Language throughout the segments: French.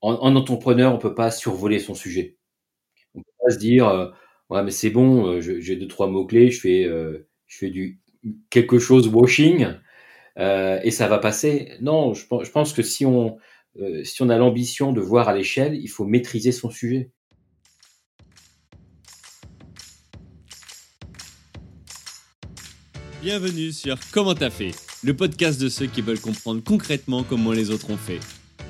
en, en entrepreneur, on peut pas survoler son sujet. On peut pas se dire, euh, ouais, mais c'est bon, euh, j'ai deux trois mots clés, je fais, euh, je fais du quelque chose washing et ça va passer. Non, je, pense- que si on, si on a l'ambition de voir à l'échelle, il faut maîtriser son sujet. Bienvenue sur Comment t'as fait, le podcast de ceux qui veulent comprendre concrètement comment les autres ont fait.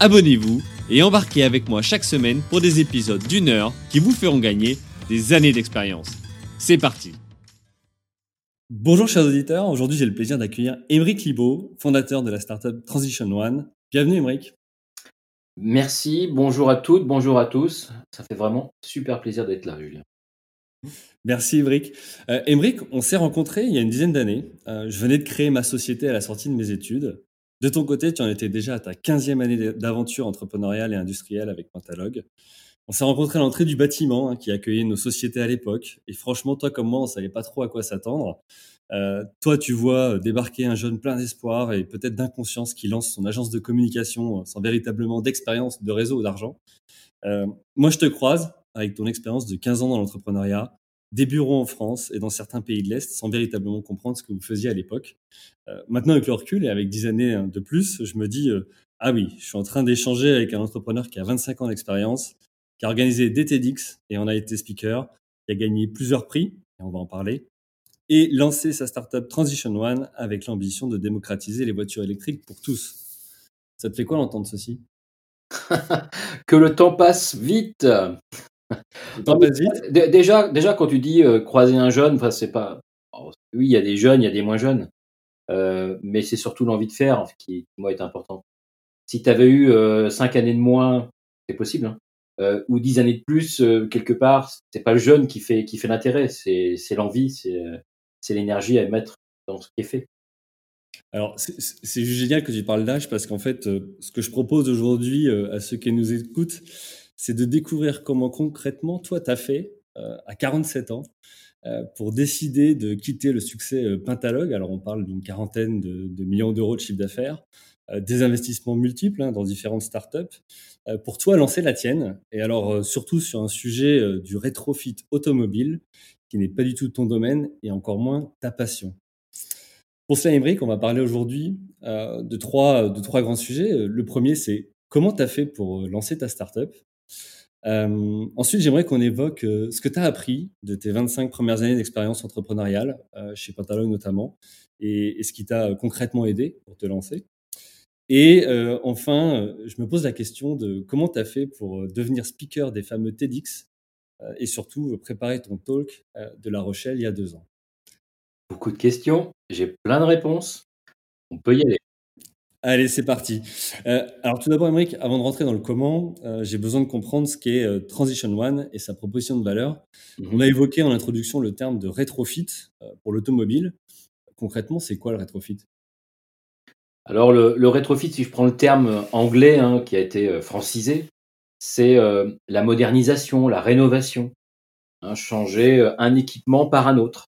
abonnez-vous et embarquez avec moi chaque semaine pour des épisodes d'une heure qui vous feront gagner des années d'expérience. C'est parti Bonjour chers auditeurs, aujourd'hui j'ai le plaisir d'accueillir Émeric Libaud, fondateur de la startup Transition One. Bienvenue Émeric. Merci, bonjour à toutes, bonjour à tous. Ça fait vraiment super plaisir d'être là, Julien. Merci Émeric. Euh, Émeric, on s'est rencontrés il y a une dizaine d'années. Euh, je venais de créer ma société à la sortie de mes études. De ton côté, tu en étais déjà à ta 15e année d'aventure entrepreneuriale et industrielle avec Pentalog. On s'est rencontrés à l'entrée du bâtiment hein, qui accueillait nos sociétés à l'époque. Et franchement, toi comme moi, on savait pas trop à quoi s'attendre. Euh, toi, tu vois débarquer un jeune plein d'espoir et peut-être d'inconscience qui lance son agence de communication sans véritablement d'expérience, de réseau ou d'argent. Euh, moi, je te croise avec ton expérience de 15 ans dans l'entrepreneuriat, des bureaux en France et dans certains pays de l'Est sans véritablement comprendre ce que vous faisiez à l'époque. Euh, maintenant, avec le recul et avec 10 années hein, de plus, je me dis, euh, ah oui, je suis en train d'échanger avec un entrepreneur qui a 25 ans d'expérience, qui a organisé des TEDx et en a été speaker, qui a gagné plusieurs prix, et on va en parler, et lancé sa startup Transition One avec l'ambition de démocratiser les voitures électriques pour tous. Ça te fait quoi d'entendre ceci? Que le temps passe vite. Déjà, déjà, quand tu dis euh, croiser un jeune, enfin, c'est pas. Oh, oui, il y a des jeunes, il y a des moins jeunes, euh, mais c'est surtout l'envie de faire qui, moi, est important. Si tu avais eu euh, cinq années de moins, c'est possible, hein, euh, ou dix années de plus, euh, quelque part, c'est pas le jeune qui fait qui fait l'intérêt, c'est c'est l'envie, c'est c'est l'énergie à mettre dans ce qui est fait. Alors, c'est génial que tu parles d'âge parce qu'en fait, euh, ce que je propose aujourd'hui à ceux qui nous écoutent, c'est de découvrir comment concrètement toi t'as fait euh, à 47 ans euh, pour décider de quitter le succès euh, Pentalogue. Alors, on parle d'une quarantaine de, millions d'euros de chiffre d'affaires, euh, des investissements multiples hein, dans différentes startups, euh, pour toi lancer la tienne. Et alors, surtout sur un sujet du rétrofit automobile qui n'est pas du tout ton domaine et encore moins ta passion. Pour cela, Émeric, on va parler aujourd'hui de, trois, de trois grands sujets. Le premier, c'est comment tu as fait pour lancer ta startup? Euh, ensuite, j'aimerais qu'on évoque euh, ce que tu as appris de tes 25 premières années d'expérience entrepreneuriale, euh, chez Pantalog notamment, et, et ce qui t'a concrètement aidé pour te lancer. Et enfin, je me pose la question de comment tu as fait pour devenir speaker des fameux TEDx et surtout préparer ton talk de La Rochelle il y a deux ans. Beaucoup de questions, j'ai plein de réponses. On peut y aller. Allez, c'est parti. Euh, alors tout d'abord, Émeric, avant de rentrer dans le comment, euh, j'ai besoin de comprendre ce qu'est euh, Transition One et sa proposition de valeur. Mmh. On a évoqué en introduction le terme de rétrofit euh, pour l'automobile. Concrètement, c'est quoi le rétrofit? Alors le, le, rétrofit, si je prends le terme anglais hein, qui a été francisé, c'est euh, la modernisation, la rénovation, hein, changer un équipement par un autre.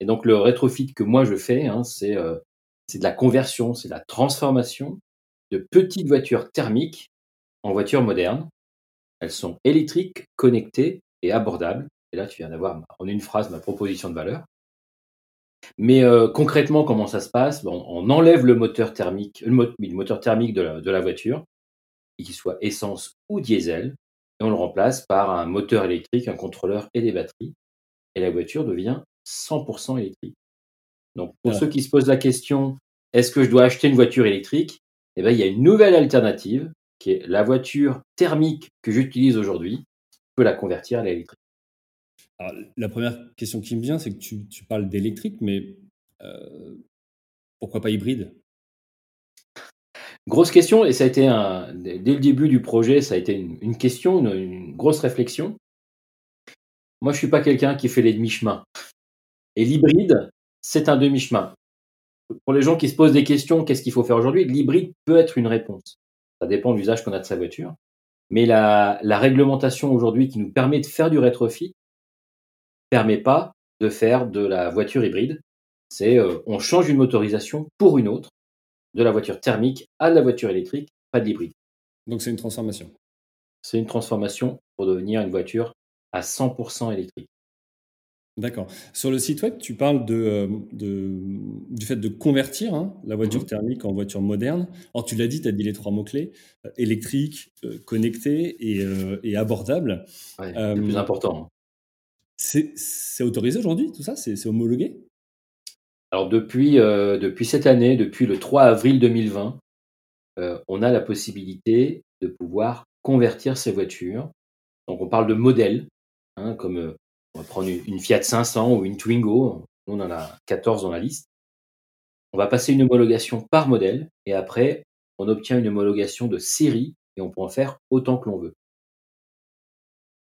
Et donc le rétrofit que moi je fais, hein, c'est euh, c'est de la conversion, c'est de la transformation de petites voitures thermiques en voitures modernes. Elles sont électriques, connectées et abordables. Et là, tu viens d'avoir en une phrase ma proposition de valeur. Mais euh, concrètement, comment ça se passe? On enlève le moteur thermique, le, mo le moteur thermique de la, de la voiture, qu'il soit essence ou diesel, et on le remplace par un moteur électrique, un contrôleur et des batteries. Et la voiture devient 100% électrique. Donc, pour ceux qui se posent la question, est-ce que je dois acheter une voiture électrique? Eh bien, il y a une nouvelle alternative qui est la voiture thermique que j'utilise aujourd'hui. Je peux la convertir à l'électrique. La première question qui me vient, c'est que tu, tu parles d'électrique, mais euh, pourquoi pas hybride? Grosse question et ça a été un dès le début du projet, ça a été une question, une une grosse réflexion. Moi, je suis pas quelqu'un qui fait les demi-chemins et l'hybride, c'est un demi-chemin. Pour les gens qui se posent des questions: «Qu'est-ce qu'il faut faire aujourd'hui?» l'hybride peut être une réponse. Ça dépend de l'usage qu'on a de sa voiture, mais la la réglementation aujourd'hui qui nous permet de faire du rétrofit permet pas de faire de la voiture hybride. C'est, heu, on change une motorisation pour une autre, de la voiture thermique à la voiture électrique, pas d'hybride. Donc c'est une transformation? C'est une transformation pour devenir une voiture à 100% électrique. D'accord. Sur le site web, tu parles de, de du fait de convertir, hein, la voiture mh. thermique en voiture moderne. Alors tu l'as dit, tu as dit les 3 mots clés, heu, électrique, heu, connectée et et abordable. Ouais, le plus important, c'est c'est autorisé aujourd'hui tout ça? C'est c'est homologué? Alors depuis, depuis cette année, depuis le 3 avril 2020, heu, on a la possibilité de pouvoir convertir ces voitures. Donc on parle de modèles, hein, comme, on va prendre une Fiat 500 ou une Twingo. Nous, on en a 14 dans la liste. On va passer une homologation par modèle et après, on obtient une homologation de série et on peut en faire autant que l'on veut.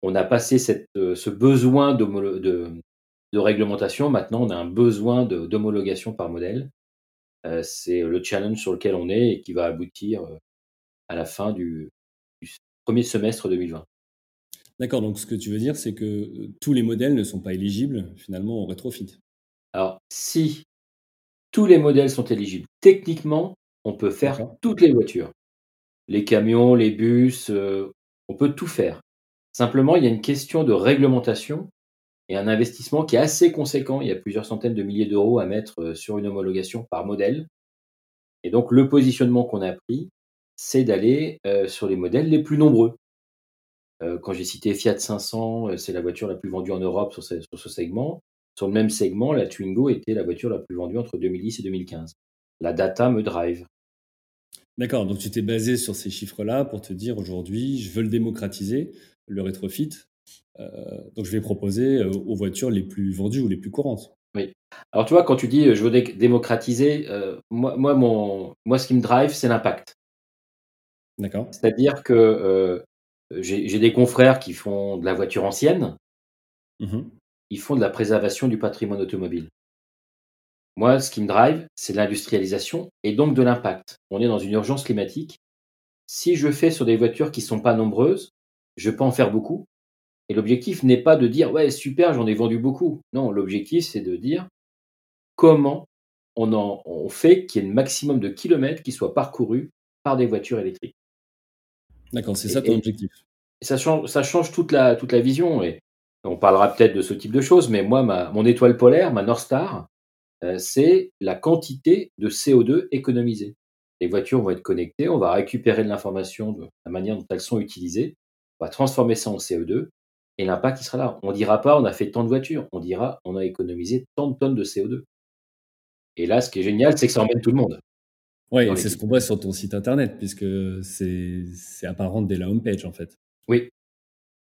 On a passé heu, ce besoin de réglementation. Maintenant, on a un besoin d'homologation par modèle. Heu, c'est le challenge sur lequel on est et qui va aboutir, heu, à la fin du 1er semestre 2020. D'accord, donc ce que tu veux dire, c'est que, heu, tous les modèles ne sont pas éligibles finalement au rétrofit? Alors si tous les modèles sont éligibles, techniquement, on peut faire toutes les voitures. Les camions, les bus, heu, on peut tout faire. Simplement, il y a une question de réglementation et un investissement qui est assez conséquent. Il y a plusieurs centaines de milliers d'euros à mettre, heu, sur une homologation par modèle et donc le positionnement qu'on a pris, c'est d'aller, sur les modèles les plus nombreux. Heu, quand j'ai cité Fiat 500, heu, c'est la voiture la plus vendue en Europe sur ce sur ce segment. Sur le même segment, la Twingo était la voiture la plus vendue entre 2010 et 2015. La data me drive. D'accord, donc tu t'es basé sur ces chiffres-là pour te dire: «Aujourd'hui, je veux le démocratiser, le rétrofit, heu, donc je vais proposer, aux voitures les plus vendues ou les plus courantes». Oui. Alors tu vois, quand tu dis, «Je veux démocratiser», moi moi mon moi ce qui me drive, c'est l'impact. D'accord. C'est-à-dire que, j'ai j'ai des confrères qui font de la voiture ancienne Mmh mh. ils font de la préservation du patrimoine automobile. Moi, ce qui me drive, c'est l'industrialisation et donc de l'impact. On est dans une urgence climatique. Si je fais sur des voitures qui sont pas nombreuses, je peux en faire beaucoup et l'objectif n'est pas de dire: «Ouais, super, j'en ai vendu beaucoup». Non, l'objectif, c'est de dire: «Comment on en on fait qu'il y ait le maximum de kilomètres qui soient parcourus par des voitures électriques?» D'accord, c'est ça ton et objectif? ça change ça change toute la toute la vision et on parlera peut-être de ce type de choses, mais moi, ma mon étoile polaire, ma North Star, heu, c'est la quantité de CO2 économisée. Les voitures vont être connectées, on va récupérer de l'information de la manière dont elles sont utilisées, on va transformer ça en CO2 et l'impact, sera là. On dira pas: «On a fait tant de voitures», on dira: «On a économisé tant de tonnes de CO2» et là, ce qui est génial, c'est que ça emmène tout le monde Et c'est ce qu'on voit sur ton site internet puisque c'est apparent dès la home page, en fait. Oui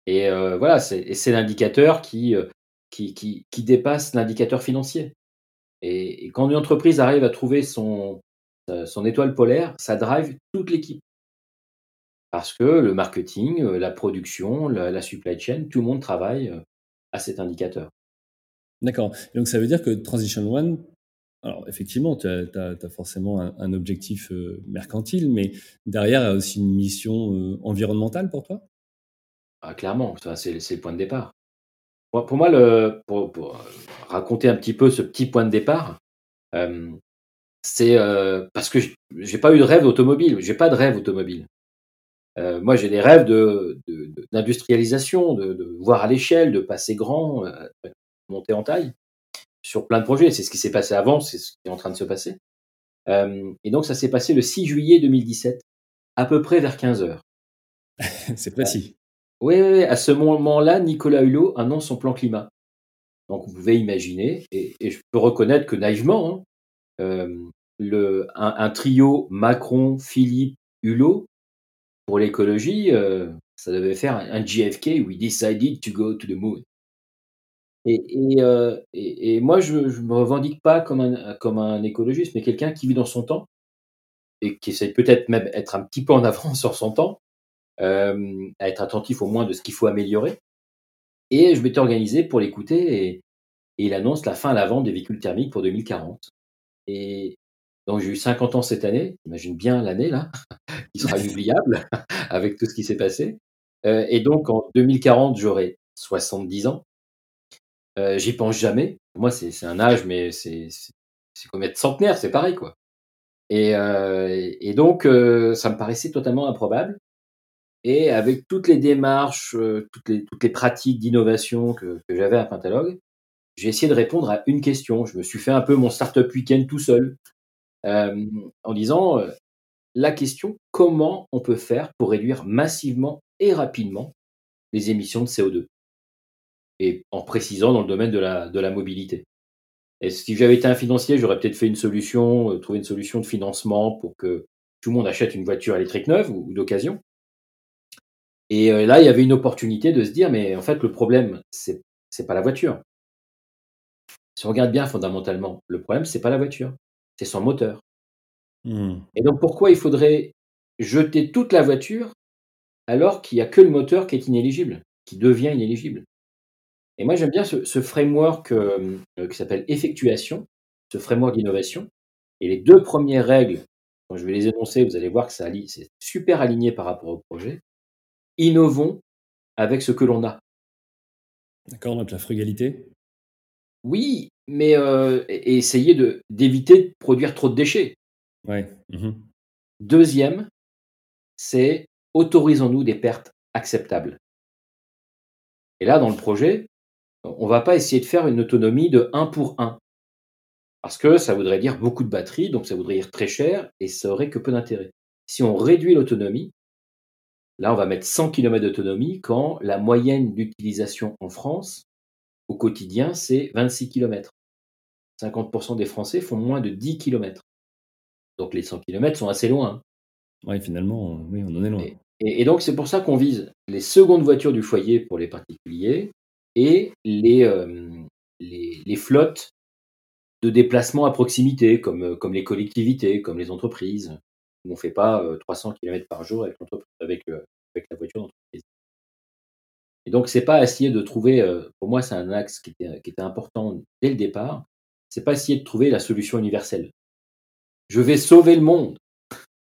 et heu, voilà, c'est l'indicateur qui, heu, qui qui qui dépasse l'indicateur financier et et quand une entreprise arrive à trouver son, heu, son étoile polaire, ça drive toute l'équipe. Parce que le marketing, la production, la la supply chain, tout le monde travaille, à cet indicateur. D'accord et donc ça veut dire que Transition One alors effectivement, tu as forcément un objectif, heu, mercantile, mais derrière, il y a aussi une mission, heu, environnementale pour toi? Ah clairement, c'est le point de départ. Pour moi pour heu, raconter un petit peu ce petit point de départ, c'est, parce que j'ai pas eu de rêve automobile, j'ai pas de rêve automobile. Moi j'ai des rêves d'industrialisation, de voir à l'échelle, de passer grand, monter en taille, sur plein de projets. C'est ce qui s'est passé avant, c'est ce qui est en train de se passer. Hem et donc ça s'est passé le 6 juillet 2017, à peu près vers 15:00. C'est Heu, précis. oui, oui, oui, à ce moment-là, Nicolas Hulot annonce son plan climat. Donc vous pouvez imaginer et et je peux reconnaître que naïvement, hein, hem, le un un trio Macron, Philippe, Hulot, pour l'écologie, ça devait faire un un JFK: «We decided to go to the moon». Et et et et moi je je me revendique pas comme un comme un écologiste, mais quelqu'un qui vit dans son temps et qui essaie peut-être même être un petit peu en avance sur son temps, euh, à être attentif au moins de ce qu'il faut améliorer. Et je m'étais organisé pour l'écouter et, il annonce la fin à la vente des véhicules thermiques pour 2040. Et donc j'ai eu 50 ans cette année, imagine bien l'année là, qui sera inoubliable avec tout ce qui s'est passé. Euh, et donc en 2040, j'aurai 70 ans. Euh, J'y pense jamais. moi, c'est un âge, mais c'est comme être centenaire, c'est pareil quoi. Et, euh, donc, euh, ça me paraissait totalement improbable. Et avec toutes les démarches, toutes, les, pratiques d'innovation que, j'avais à Pentalogue, j'ai essayé de répondre à une question. Je me suis fait un peu mon startup week-end tout seul, en disant la question comment on peut faire pour réduire massivement et rapidement les émissions de CO2 Et en précisant dans le domaine de la, de la mobilité. Et si j'avais été un financier, j'aurais peut-être fait une solution, euh, trouvé une solution de financement pour que tout le monde achète une voiture électrique neuve ou, d'occasion. Et euh, là, il y avait une opportunité de se dire, mais en fait, le problème, c'est c'est pas la voiture. Si on regarde bien fondamentalement, le problème, c'est pas la voiture, c'est son moteur. Mmh. Et donc, pourquoi il faudrait jeter toute la voiture alors qu'il n'y a que le moteur qui est inéligible, qui devient inéligible? Et moi, j'aime bien ce, framework euh, qui s'appelle effectuation, ce framework d'innovation. Et les deux premières règles, quand je vais les énoncer, vous allez voir que c'est super aligné par rapport au projet. Innovons avec ce que l'on a. D'accord, donc la frugalité Oui, mais euh, essayer d'éviter de, produire trop de déchets. Ouais. Mmh Deuxième, c'est autorisons-nous des pertes acceptables. Et là, dans le projet, on va pas essayer de faire une autonomie de 1 pour 1. Parce que ça voudrait dire beaucoup de batterie, donc ça voudrait dire très cher, et ça aurait que peu d'intérêt. Si on réduit l'autonomie, là on va mettre 100 km d'autonomie quand la moyenne d'utilisation en France au quotidien c'est 26 km. 50% des Français font moins de 10 km. Donc les 100 km sont assez loin. Oui, finalement, oui, on en est loin. et donc c'est pour ça qu'on vise les secondes voitures du foyer pour les particuliers, et les, euh, les, les, flottes de déplacement à proximité, comme, euh, comme les collectivités, comme les entreprises, où on ne fait pas 300 euh, km par jour avec la voiture d'entreprise. Et donc, c'est pas essayer de trouver, pour moi, c'est un axe qui était, qui était important dès le départ, c'est pas essayer de trouver la solution universelle. Je vais sauver le monde.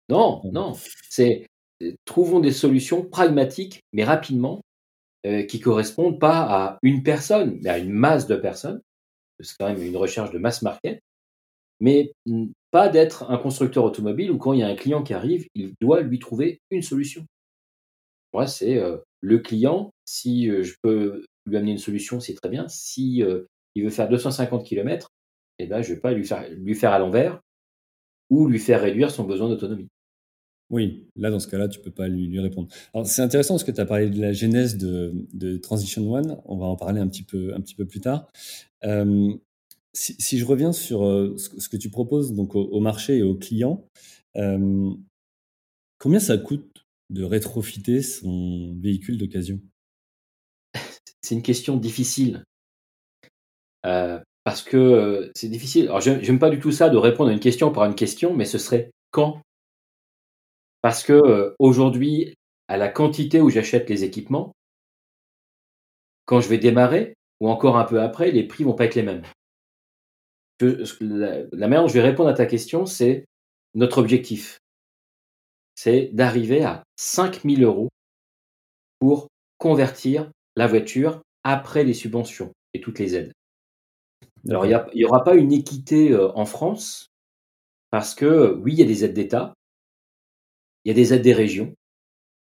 Non, non, c'est trouvons des solutions pragmatiques, mais rapidement, euh, qui correspondent pas à une personne, mais à une masse de personnes. C'est quand même une recherche de mass market, mais pas d'être un constructeur automobile où quand il y a un client qui arrive, il doit lui trouver une solution. Moi, c'est euh, le client. Si euh, je peux lui amener une solution, c'est très bien. Si il veut faire 250 km, eh ben, je vais pas lui faire à l'envers ou lui faire réduire son besoin d'autonomie. Oui, là, dans ce cas-là, tu peux pas lui, répondre. Alors, c'est intéressant parce que tu as parlé de la genèse de, Transition One. On va en parler un petit peu, un petit peu plus tard. Euh, si, je reviens sur euh, ce, que tu proposes donc au, marché et aux clients, euh, combien ça coûte de rétrofiter son véhicule d'occasion? C'est une question difficile. Parce que c'est difficile. Alors, j'aime pas du tout ça de répondre à une question par une question, mais ce serait quand? Parce que euh, aujourd'hui, à la quantité où j'achète les équipements, quand je vais démarrer, ou encore un peu après, les prix vont pas être les mêmes. la, manière dont je vais répondre à ta question, c'est notre objectif. C'est d'arriver à 5000 euros pour convertir la voiture après les subventions et toutes les aides. Alors, il n'y aura pas une équité euh, en France parce que, oui, il y a des aides d'État, il y a des aides des régions,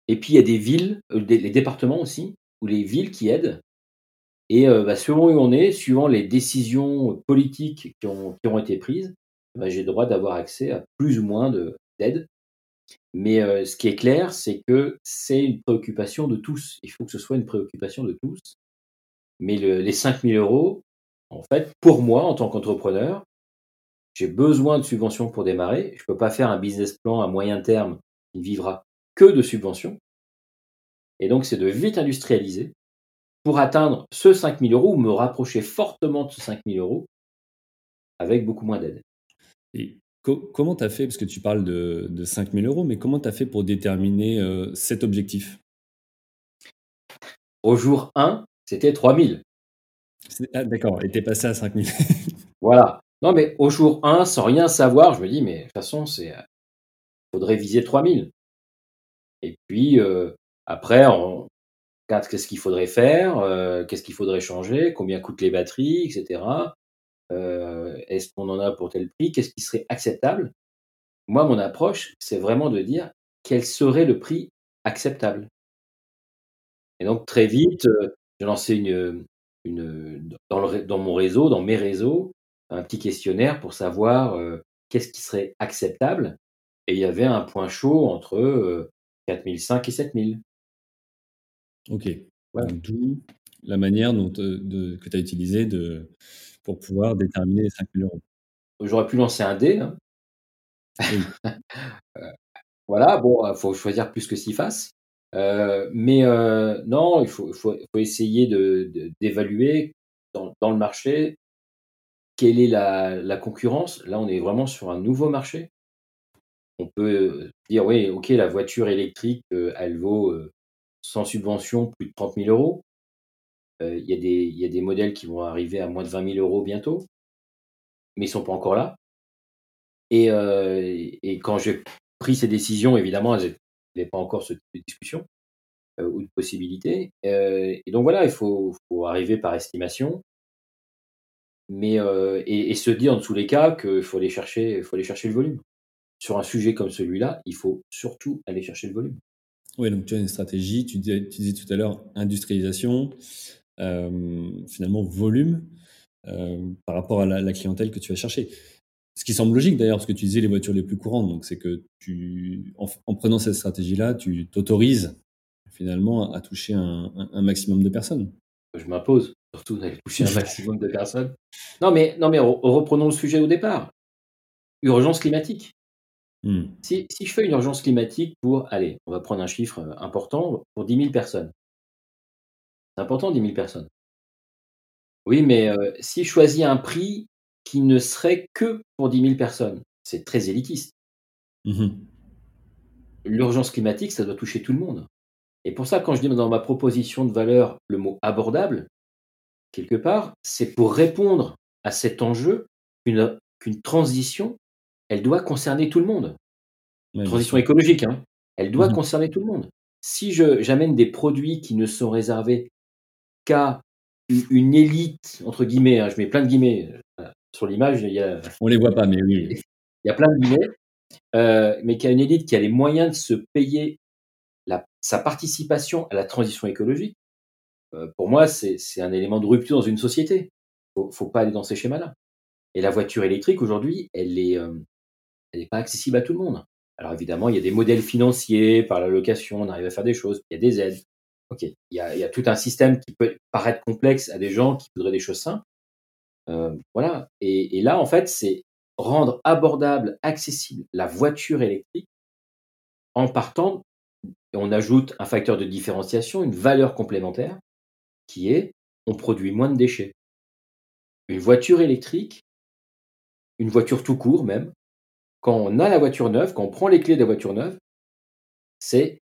et puis il y a des villes, euh, les départements aussi, ou les villes qui aident. Et euh, bah, selon où on est, suivant les décisions politiques qui ont, qui ont été prises, bah, j'ai le droit d'avoir accès à plus ou moins d'aide. Mais euh, ce qui est clair, c'est que c'est une préoccupation de tous. Il faut que ce soit une préoccupation de tous. Mais le, les 5000 euros, en fait, pour moi, en tant qu'entrepreneur, j'ai besoin de subventions pour démarrer. Je ne peux pas faire un business plan à moyen terme il vivra que de subventions. Et donc, c'est de vite industrialiser pour atteindre ce 5 000 euros ou me rapprocher fortement de ce 5 000 euros avec beaucoup moins d'aide. Et comment tu as fait, parce que tu parles de, de 5 000 euros, mais comment tu as fait pour déterminer euh, cet objectif? Au jour 1, c'était 3 000. Ah, D'accord, et t'es passé à 5 000. voilà. Non, mais au jour 1, sans rien savoir, je me dis, mais de toute façon, c'est faudrait viser 3 000. Et puis, euh, après, on regarde qu'est-ce qu'il faudrait faire, euh, qu'est-ce qu'il faudrait changer, combien coûtent les batteries, etc. Euh, est-ce qu'on en a pour tel prix Qu'est-ce qui serait acceptable? Moi, mon approche, c'est vraiment de dire quel serait le prix acceptable. Et donc, très vite, j'ai lancé une, dans, le, dans, mon réseau, dans mes réseaux, un petit questionnaire pour savoir qu'est-ce qui serait acceptable. Et il y avait un point chaud entre euh, 4005 et 7000. Ok. D'où la manière dont, de, que tu as utilisé de, pour pouvoir déterminer les 5 000 euros. J'aurais pu lancer un dé. Hein. Euh, voilà, bon, il faut choisir plus que s'y fasse. Euh, mais euh, non, il faut, faut, faut essayer d'évaluer de, dans, dans, le marché quelle est la, la, concurrence. Là, on est vraiment sur un nouveau marché. On peut dire, oui, ok, la voiture électrique, elle vaut sans subvention plus de 30 000 euros. Il y, y, a des modèles qui vont arriver à moins de 20 000 euros bientôt, mais ils sont pas encore là. Et, euh, et quand j'ai pris ces décisions, évidemment, elles n'avaient pas encore ce type de discussion euh, ou de possibilité. Euh, et donc voilà, il faut, faut, arriver par estimation, mais et, et, se dire en tous les cas qu'il faut aller chercher, faut aller chercher le volume. Sur un sujet comme celui-là, il faut surtout aller chercher le volume. Oui, donc tu as une stratégie, tu disais, tu disais tout à l'heure industrialisation, euh, finalement volume euh, par rapport à la, la, clientèle que tu vas chercher. Ce qui semble logique d'ailleurs, parce que tu disais les voitures les plus courantes, donc c'est que tu, en, en, prenant cette stratégie-là, tu t'autorises finalement à toucher un, un, un, maximum de personnes. Je m'impose surtout d'aller toucher un maximum de personnes. Non mais, non mais reprenons le sujet au départ. Urgence climatique. Hmm. Si, si, je fais une urgence climatique pour, allez, on va prendre un chiffre important, pour 10 000 personnes, c'est important, 10 000 personnes. Oui, mais euh, si je choisis un prix qui ne serait que pour 10 000 personnes, c'est très élitiste. Mmh L'urgence climatique, ça doit toucher tout le monde. Et pour ça, quand je dis dans ma proposition de valeur le mot abordable, quelque part, c'est pour répondre à cet enjeu qu'une qu transition, elle doit concerner tout le monde. Transition écologique, hein, elle doit mmh concerner tout le monde. Si j'amène des produits qui ne sont réservés qu'à une élite, entre guillemets, hein, je mets plein de guillemets euh, sur l'image, il y a, on les voit pas, mais oui. Il y a plein de guillemets, euh, mais qui a une élite qui a les moyens de se payer la, sa participation à la transition écologique. Euh, pour moi, c'est un élément de rupture dans une société. Faut, faut pas aller dans ces schémas-là. Et la voiture électrique aujourd'hui, elle est, euh, elle n'est pas accessible à tout le monde. Alors évidemment, il y a des modèles financiers par la location, on arrive à faire des choses, il y a des aides. Ok, il y, a, tout un système qui peut paraître complexe à des gens qui voudraient des choses simples. Euh, voilà. Et, et, là, en fait, c'est rendre abordable, accessible la voiture électrique en partant, on ajoute un facteur de différenciation, une valeur complémentaire, qui est on produit moins de déchets. Une voiture électrique, une voiture tout court même, quand on a la voiture neuve, quand on prend les clés de la voiture neuve, c'est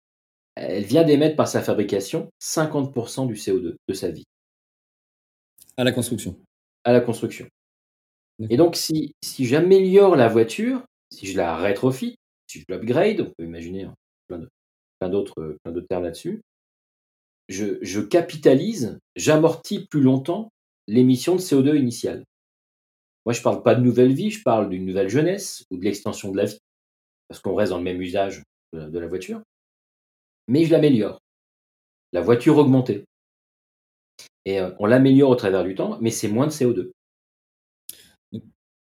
elle vient d'émettre par sa fabrication 50% du CO2 de sa vie. À la construction. À la construction. Et donc, si, si j'améliore la voiture, si je la rétrofit, si je l'upgrade, on peut imaginer hein, plein d'autres plein termes là-dessus, je, je, capitalise, j'amortis plus longtemps l'émission de CO2 initiale. Moi, je ne parle pas de nouvelle vie, je parle d'une nouvelle jeunesse ou de l'extension de la vie, parce qu'on reste dans le même usage de, la voiture mais je l'améliore. La voiture augmentée. Et euh, on l'améliore au travers du temps, mais c'est moins de CO2.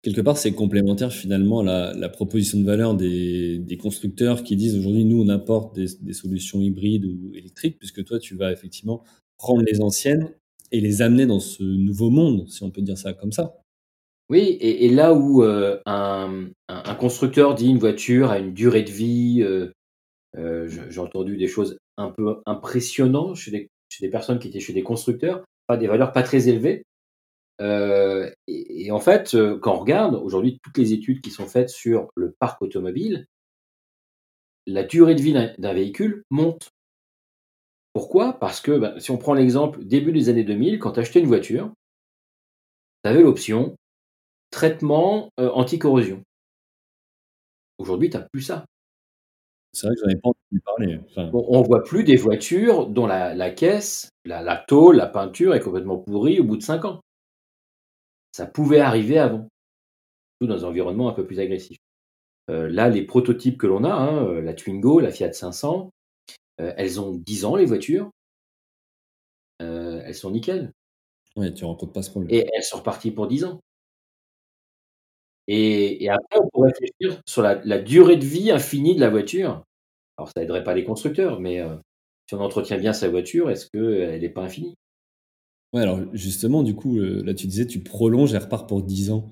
Quelque part, c'est complémentaire finalement la, la, proposition de valeur des, constructeurs qui disent aujourd'hui, nous, on apporte des, solutions hybrides ou électriques, puisque toi, tu vas effectivement prendre les anciennes et les amener dans ce nouveau monde, si on peut dire ça comme ça. Oui, et, là où euh, un, constructeur dit une voiture a une durée de vie euh, euh, J'ai entendu des choses un peu impressionnantes chez des, personnes qui étaient chez des constructeurs, pas des valeurs pas très élevées. Et, en fait, quand on regarde aujourd'hui toutes les études qui sont faites sur le parc automobile, la durée de vie d'un véhicule monte. Pourquoi? Parce que bah, si on prend l'exemple début des années 2000, quand tu achetais une voiture, tu avais l'option traitement euh, anti-corrosion. Aujourd'hui, tu n'as plus ça. C'est vrai que j'en ai pas entendu parler. on ne voit plus des voitures dont la, caisse, la, la, tôle, la peinture est complètement pourrie au bout de 5 ans. Ça pouvait arriver avant, tout dans un environnement un peu plus agressif. Euh, là, les prototypes que l'on a, hein, euh, la Twingo, la Fiat 500, euh, elles ont 10 ans, les voitures. elles sont nickel. Oui, tu rencontres pas ce problème. Et elles sont reparties pour 10 ans. Et, après, on pourrait réfléchir sur la, durée de vie infinie de la voiture. Alors, ça n'aiderait pas les constructeurs, mais si on entretient bien sa voiture, est-ce qu'elle n'est pas infinie? Ouais, alors justement, du coup, là, tu disais, tu prolonges, elle repart pour 10 ans.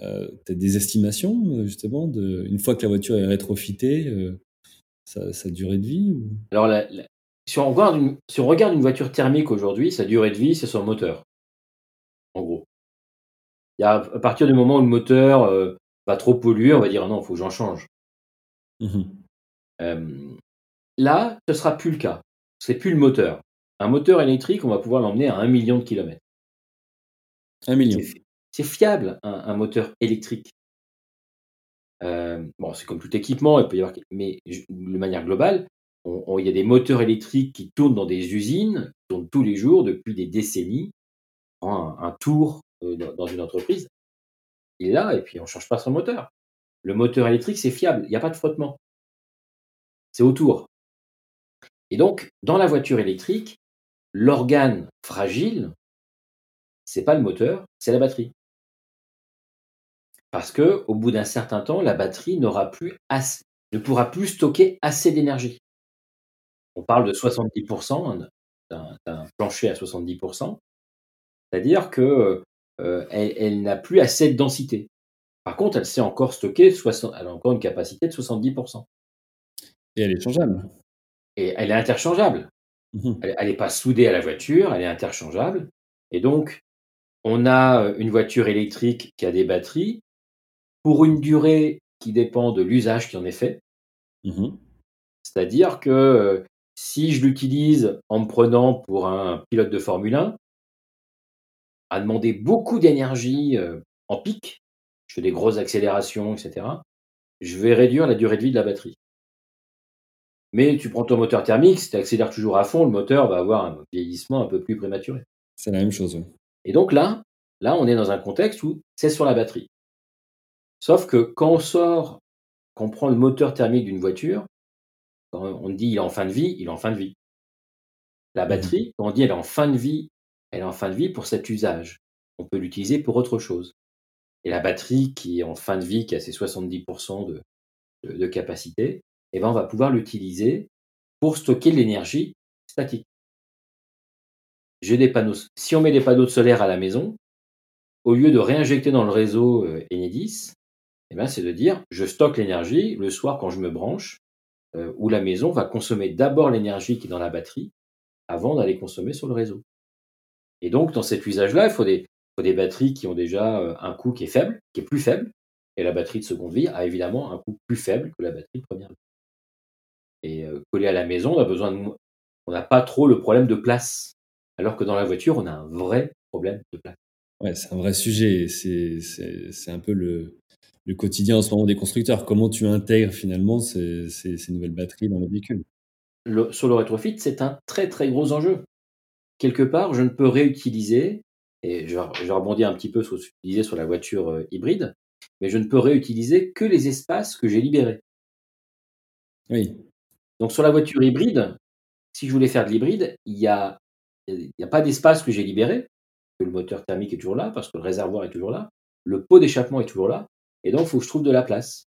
Euh, tu as des estimations, justement, de, une fois que la voiture est rétrofitée, euh, sa, durée de vie Alors, si, on regarde une, si on regarde une voiture thermique aujourd'hui, sa durée de vie, c'est son moteur, en gros. Il y a, à partir du moment où le moteur euh, va trop polluer, on va dire non, il faut que j'en change. Mmh là, ce sera plus le cas. C'est plus le moteur. Un moteur électrique, on va pouvoir l'emmener à un million de kilomètres. Un million. C'est fiable, un, moteur électrique. Euh, bon, c'est comme tout équipement, il peut y avoir, mais de manière globale, il y a des moteurs électriques qui tournent dans des usines, qui tournent tous les jours depuis des décennies. Un, tour euh, dans une entreprise, il est là et puis on ne change pas son moteur. Le moteur électrique, c'est fiable, il n'y a pas de frottement. C'est autour. Et donc, dans la voiture électrique, l'organe fragile, c'est pas le moteur, c'est la batterie. Parce que au bout d'un certain temps, la batterie n'aura plus assez, ne pourra plus stocker assez d'énergie. On parle de 70%, d'un plancher à 70%, c'est-à-dire que euh, elle, n'a plus assez de densité. Par contre, elle sait encore stocker, 60, elle a encore une capacité de 70%. Et elle est changeable. Et elle est interchangeable. Mmh elle n'est pas soudée à la voiture, elle est interchangeable. Et donc, on a euh, une voiture électrique qui a des batteries pour une durée qui dépend de l'usage qui en est fait. Mmh C'est-à-dire que euh, si je l'utilise en me prenant pour un pilote de Formule 1, à demander beaucoup d'énergie euh, en pic, je fais des grosses accélérations, etc., je vais réduire la durée de vie de la batterie. Mais tu prends ton moteur thermique, si tu accélères toujours à fond, le moteur va avoir un vieillissement un peu plus prématuré. C'est la même chose. Et donc là, là, on est dans un contexte où c'est sur la batterie. Sauf que quand on sort, quand on prend le moteur thermique d'une voiture, quand on dit il est en fin de vie, il est en fin de vie. La mmh batterie, quand on dit elle est en fin de vie, elle est en fin de vie pour cet usage. On peut l'utiliser pour autre chose. Et la batterie qui est en fin de vie, qui a ses 70% de, capacité, eh ben on va pouvoir l'utiliser pour stocker l'énergie statique. J'ai des panneaux. Si on met des panneaux solaires à la maison, au lieu de réinjecter dans le réseau euh, Enedis, eh ben, c'est de dire je stocke l'énergie le soir quand je me branche, euh, où la maison va consommer d'abord l'énergie qui est dans la batterie avant d'aller consommer sur le réseau. Et donc, dans cet usage-là, il faut des, des batteries qui ont déjà euh, un coût qui est faible, qui est plus faible, et la batterie de seconde vie a évidemment un coût plus faible que la batterie de première vie. Et euh, collé à la maison, on a besoin de, on n'a pas trop le problème de place, alors que dans la voiture, on a un vrai problème de place. Ouais, c'est un vrai sujet. C'est un peu le, le quotidien en ce moment des constructeurs. Comment tu intègres finalement ces, nouvelles batteries dans le véhicule? Sur le rétrofit, c'est un très très gros enjeu. Quelque part, je ne peux réutiliser, et je, je rebondis un petit peu sur ce que tu disais sur la voiture euh, hybride, mais je ne peux réutiliser que les espaces que j'ai libérés. Oui. Donc sur la voiture hybride, si je voulais faire de l'hybride, il n'y a, a pas d'espace que j'ai libéré, que le moteur thermique est toujours là, parce que le réservoir est toujours là, le pot d'échappement est toujours là, et donc, il faut que je trouve de la place.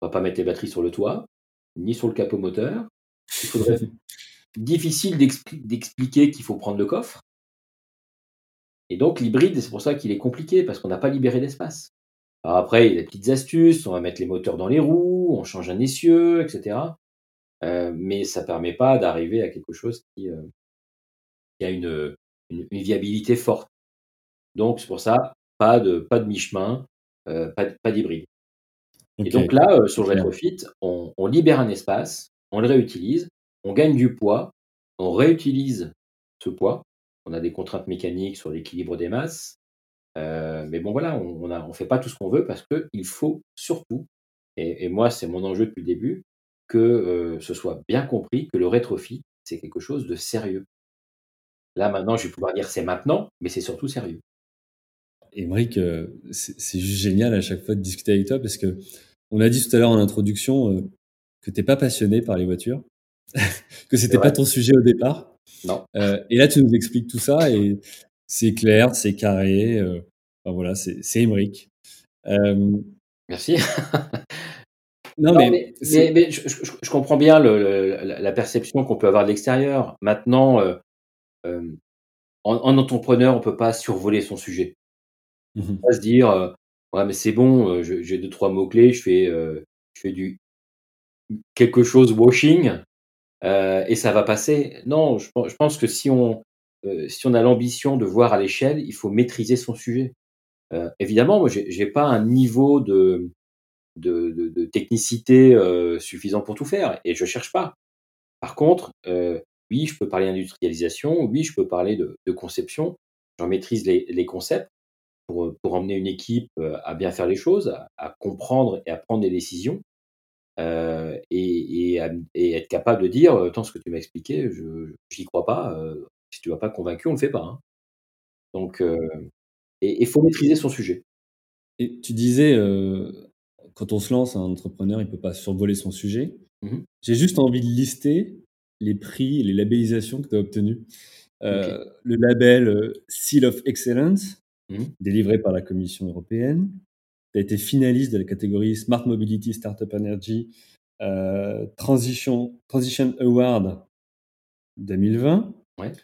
On va pas mettre les batteries sur le toit, ni sur le capot moteur. Il faudrait difficile d'expliquer qu'il faut prendre le coffre. Et donc, l'hybride, c'est pour ça qu'il est compliqué, parce qu'on n'a pas libéré d'espace. Alors après, il y a des petites astuces, on va mettre les moteurs dans les roues, on change un essieu, etc. Euh, mais ça ne permet pas d'arriver à quelque chose qui, euh, a une, une, viabilité forte. Donc c'est pour ça, pas de, pas de mi-chemin, euh, pas, pas d'hybride. Et donc là, sur le rétrofit, on, on, libère un espace, on le réutilise, on gagne du poids, on réutilise ce poids. On a des contraintes mécaniques sur l'équilibre des masses. Euh, mais bon, voilà, on ne fait pas tout ce qu'on veut parce qu'il faut surtout, et, moi c'est mon enjeu depuis le début, que euh, ce soit bien compris que le rétrofit, c'est quelque chose de sérieux. Là, maintenant, je vais pouvoir dire c'est maintenant, mais c'est surtout sérieux. Émeric, euh, c'est juste génial à chaque fois de discuter avec toi parce que on a dit tout à l'heure en introduction que tu n'es pas passionné par les voitures, que c'était pas ton sujet au départ. Non. Euh, et là, tu nous expliques tout ça et c'est clair, c'est carré. enfin, voilà, c'est Émeric. Merci. non, mais, mais, je, comprends bien le, la, perception qu'on peut avoir de l'extérieur. Maintenant, en, en, entrepreneur, on peut pas survoler son sujet. Mmh pas se dire, euh, ouais, mais c'est bon, euh, j'ai deux, trois mots-clés, je fais, euh, je fais du quelque chose washing et ça va passer. Non, je, je pense que si on, si on a l'ambition de voir à l'échelle, il faut maîtriser son sujet. évidemment, moi, j'ai pas un niveau de, de, de, de technicité suffisant pour tout faire et je cherche pas. Par contre, oui, je peux parler d'industrialisation, oui, je peux parler de, de conception, j'en maîtrise les, les, concepts, pour, pour emmener une équipe euh, à bien faire les choses, à, comprendre et à prendre des décisions. Euh, et, et, être capable de dire, tant ce que tu m'as expliqué, je n'y crois pas. si tu ne vas pas convaincu, on ne le fait pas. Hein. Donc, il faut maîtriser son sujet. Et tu disais, quand on se lance, un entrepreneur, il ne peut pas survoler son sujet. Mmh J'ai juste envie de lister les prix et les labellisations que tu as obtenus. Le label Seal of Excellence, Mmh. délivré par la Commission européenne. Tu as été finaliste de la catégorie Smart Mobility Startup Energy euh, Transition, Transition Award 2020.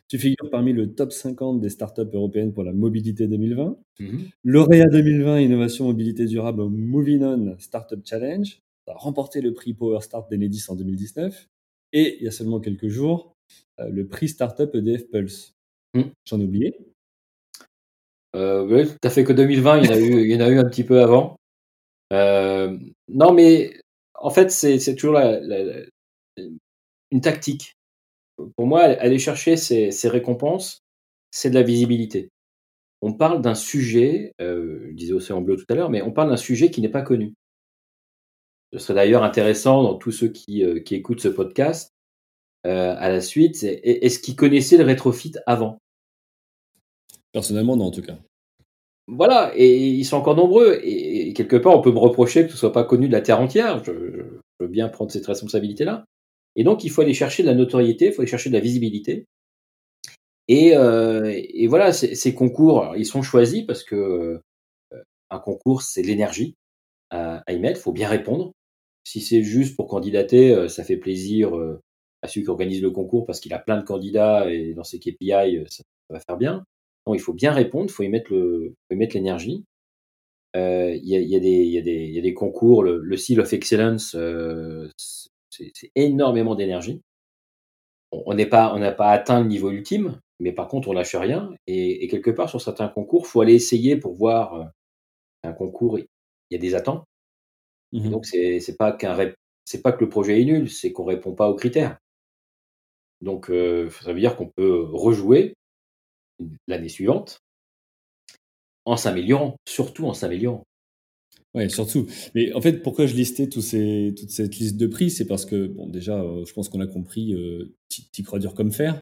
Tu figures parmi le top 50 des startups européennes pour la mobilité 2020. Mmh. Lauréat 2020 Innovation Mobilité Durable au Moving On Startup Challenge. Tu as remporté le prix Power Start d'Enedis en 2019. Et il y a seulement quelques jours, euh, le prix Startup EDF Pulse. Mmh. J'en ai oublié. Euh, fait que 2020, il y, en a eu, un petit peu avant. Euh, non, mais en fait, c'est toujours une tactique. Pour moi, aller chercher ces, récompenses, c'est de la visibilité. On parle d'un sujet, euh, je disais Océan Bleu tout à l'heure, mais on parle d'un sujet qui n'est pas connu. Ce serait d'ailleurs intéressant dans tous ceux qui, euh, qui écoutent ce podcast à la suite, est-ce qu'ils connaissaient le rétrofit avant? Personnellement, non, en tout cas. Voilà, et ils sont encore nombreux. Et, quelque part, on peut me reprocher que ce soit pas connu de la terre entière. Je, veux bien prendre cette responsabilité-là. Et donc, il faut aller chercher de la notoriété, il faut aller chercher de la visibilité. Et, euh, voilà, ces concours, ils sont choisis parce que euh, un concours, c'est l'énergie à, à, y mettre. Il faut bien répondre. Si c'est juste pour candidater, euh, ça fait plaisir à celui qui organise le concours parce qu'il a plein de candidats et dans ses KPI, ça va faire bien il faut bien répondre, il faut y mettre l'énergie. Euh, il y, a, y, des, y, a des, y a des concours, le, le Seal of Excellence, euh, c'est énormément d'énergie. On n'a pas, on pas atteint le niveau ultime, mais par contre, on lâche rien. Et, et quelque part, sur certains concours, faut aller essayer pour voir euh, un concours. Il y a des attentes. Mmh donc, c'est pas qu'un c'est pas que le projet est nul, c'est qu'on répond pas aux critères. Donc, euh, ça veut dire qu'on peut rejouer l'année suivante en s'améliorant, surtout en s'améliorant. Oui, surtout. Mais en fait, pourquoi je listais toute cette liste de prix C'est parce que, bon, déjà, euh, je pense qu'on a compris, euh, tu crois dur comme fer.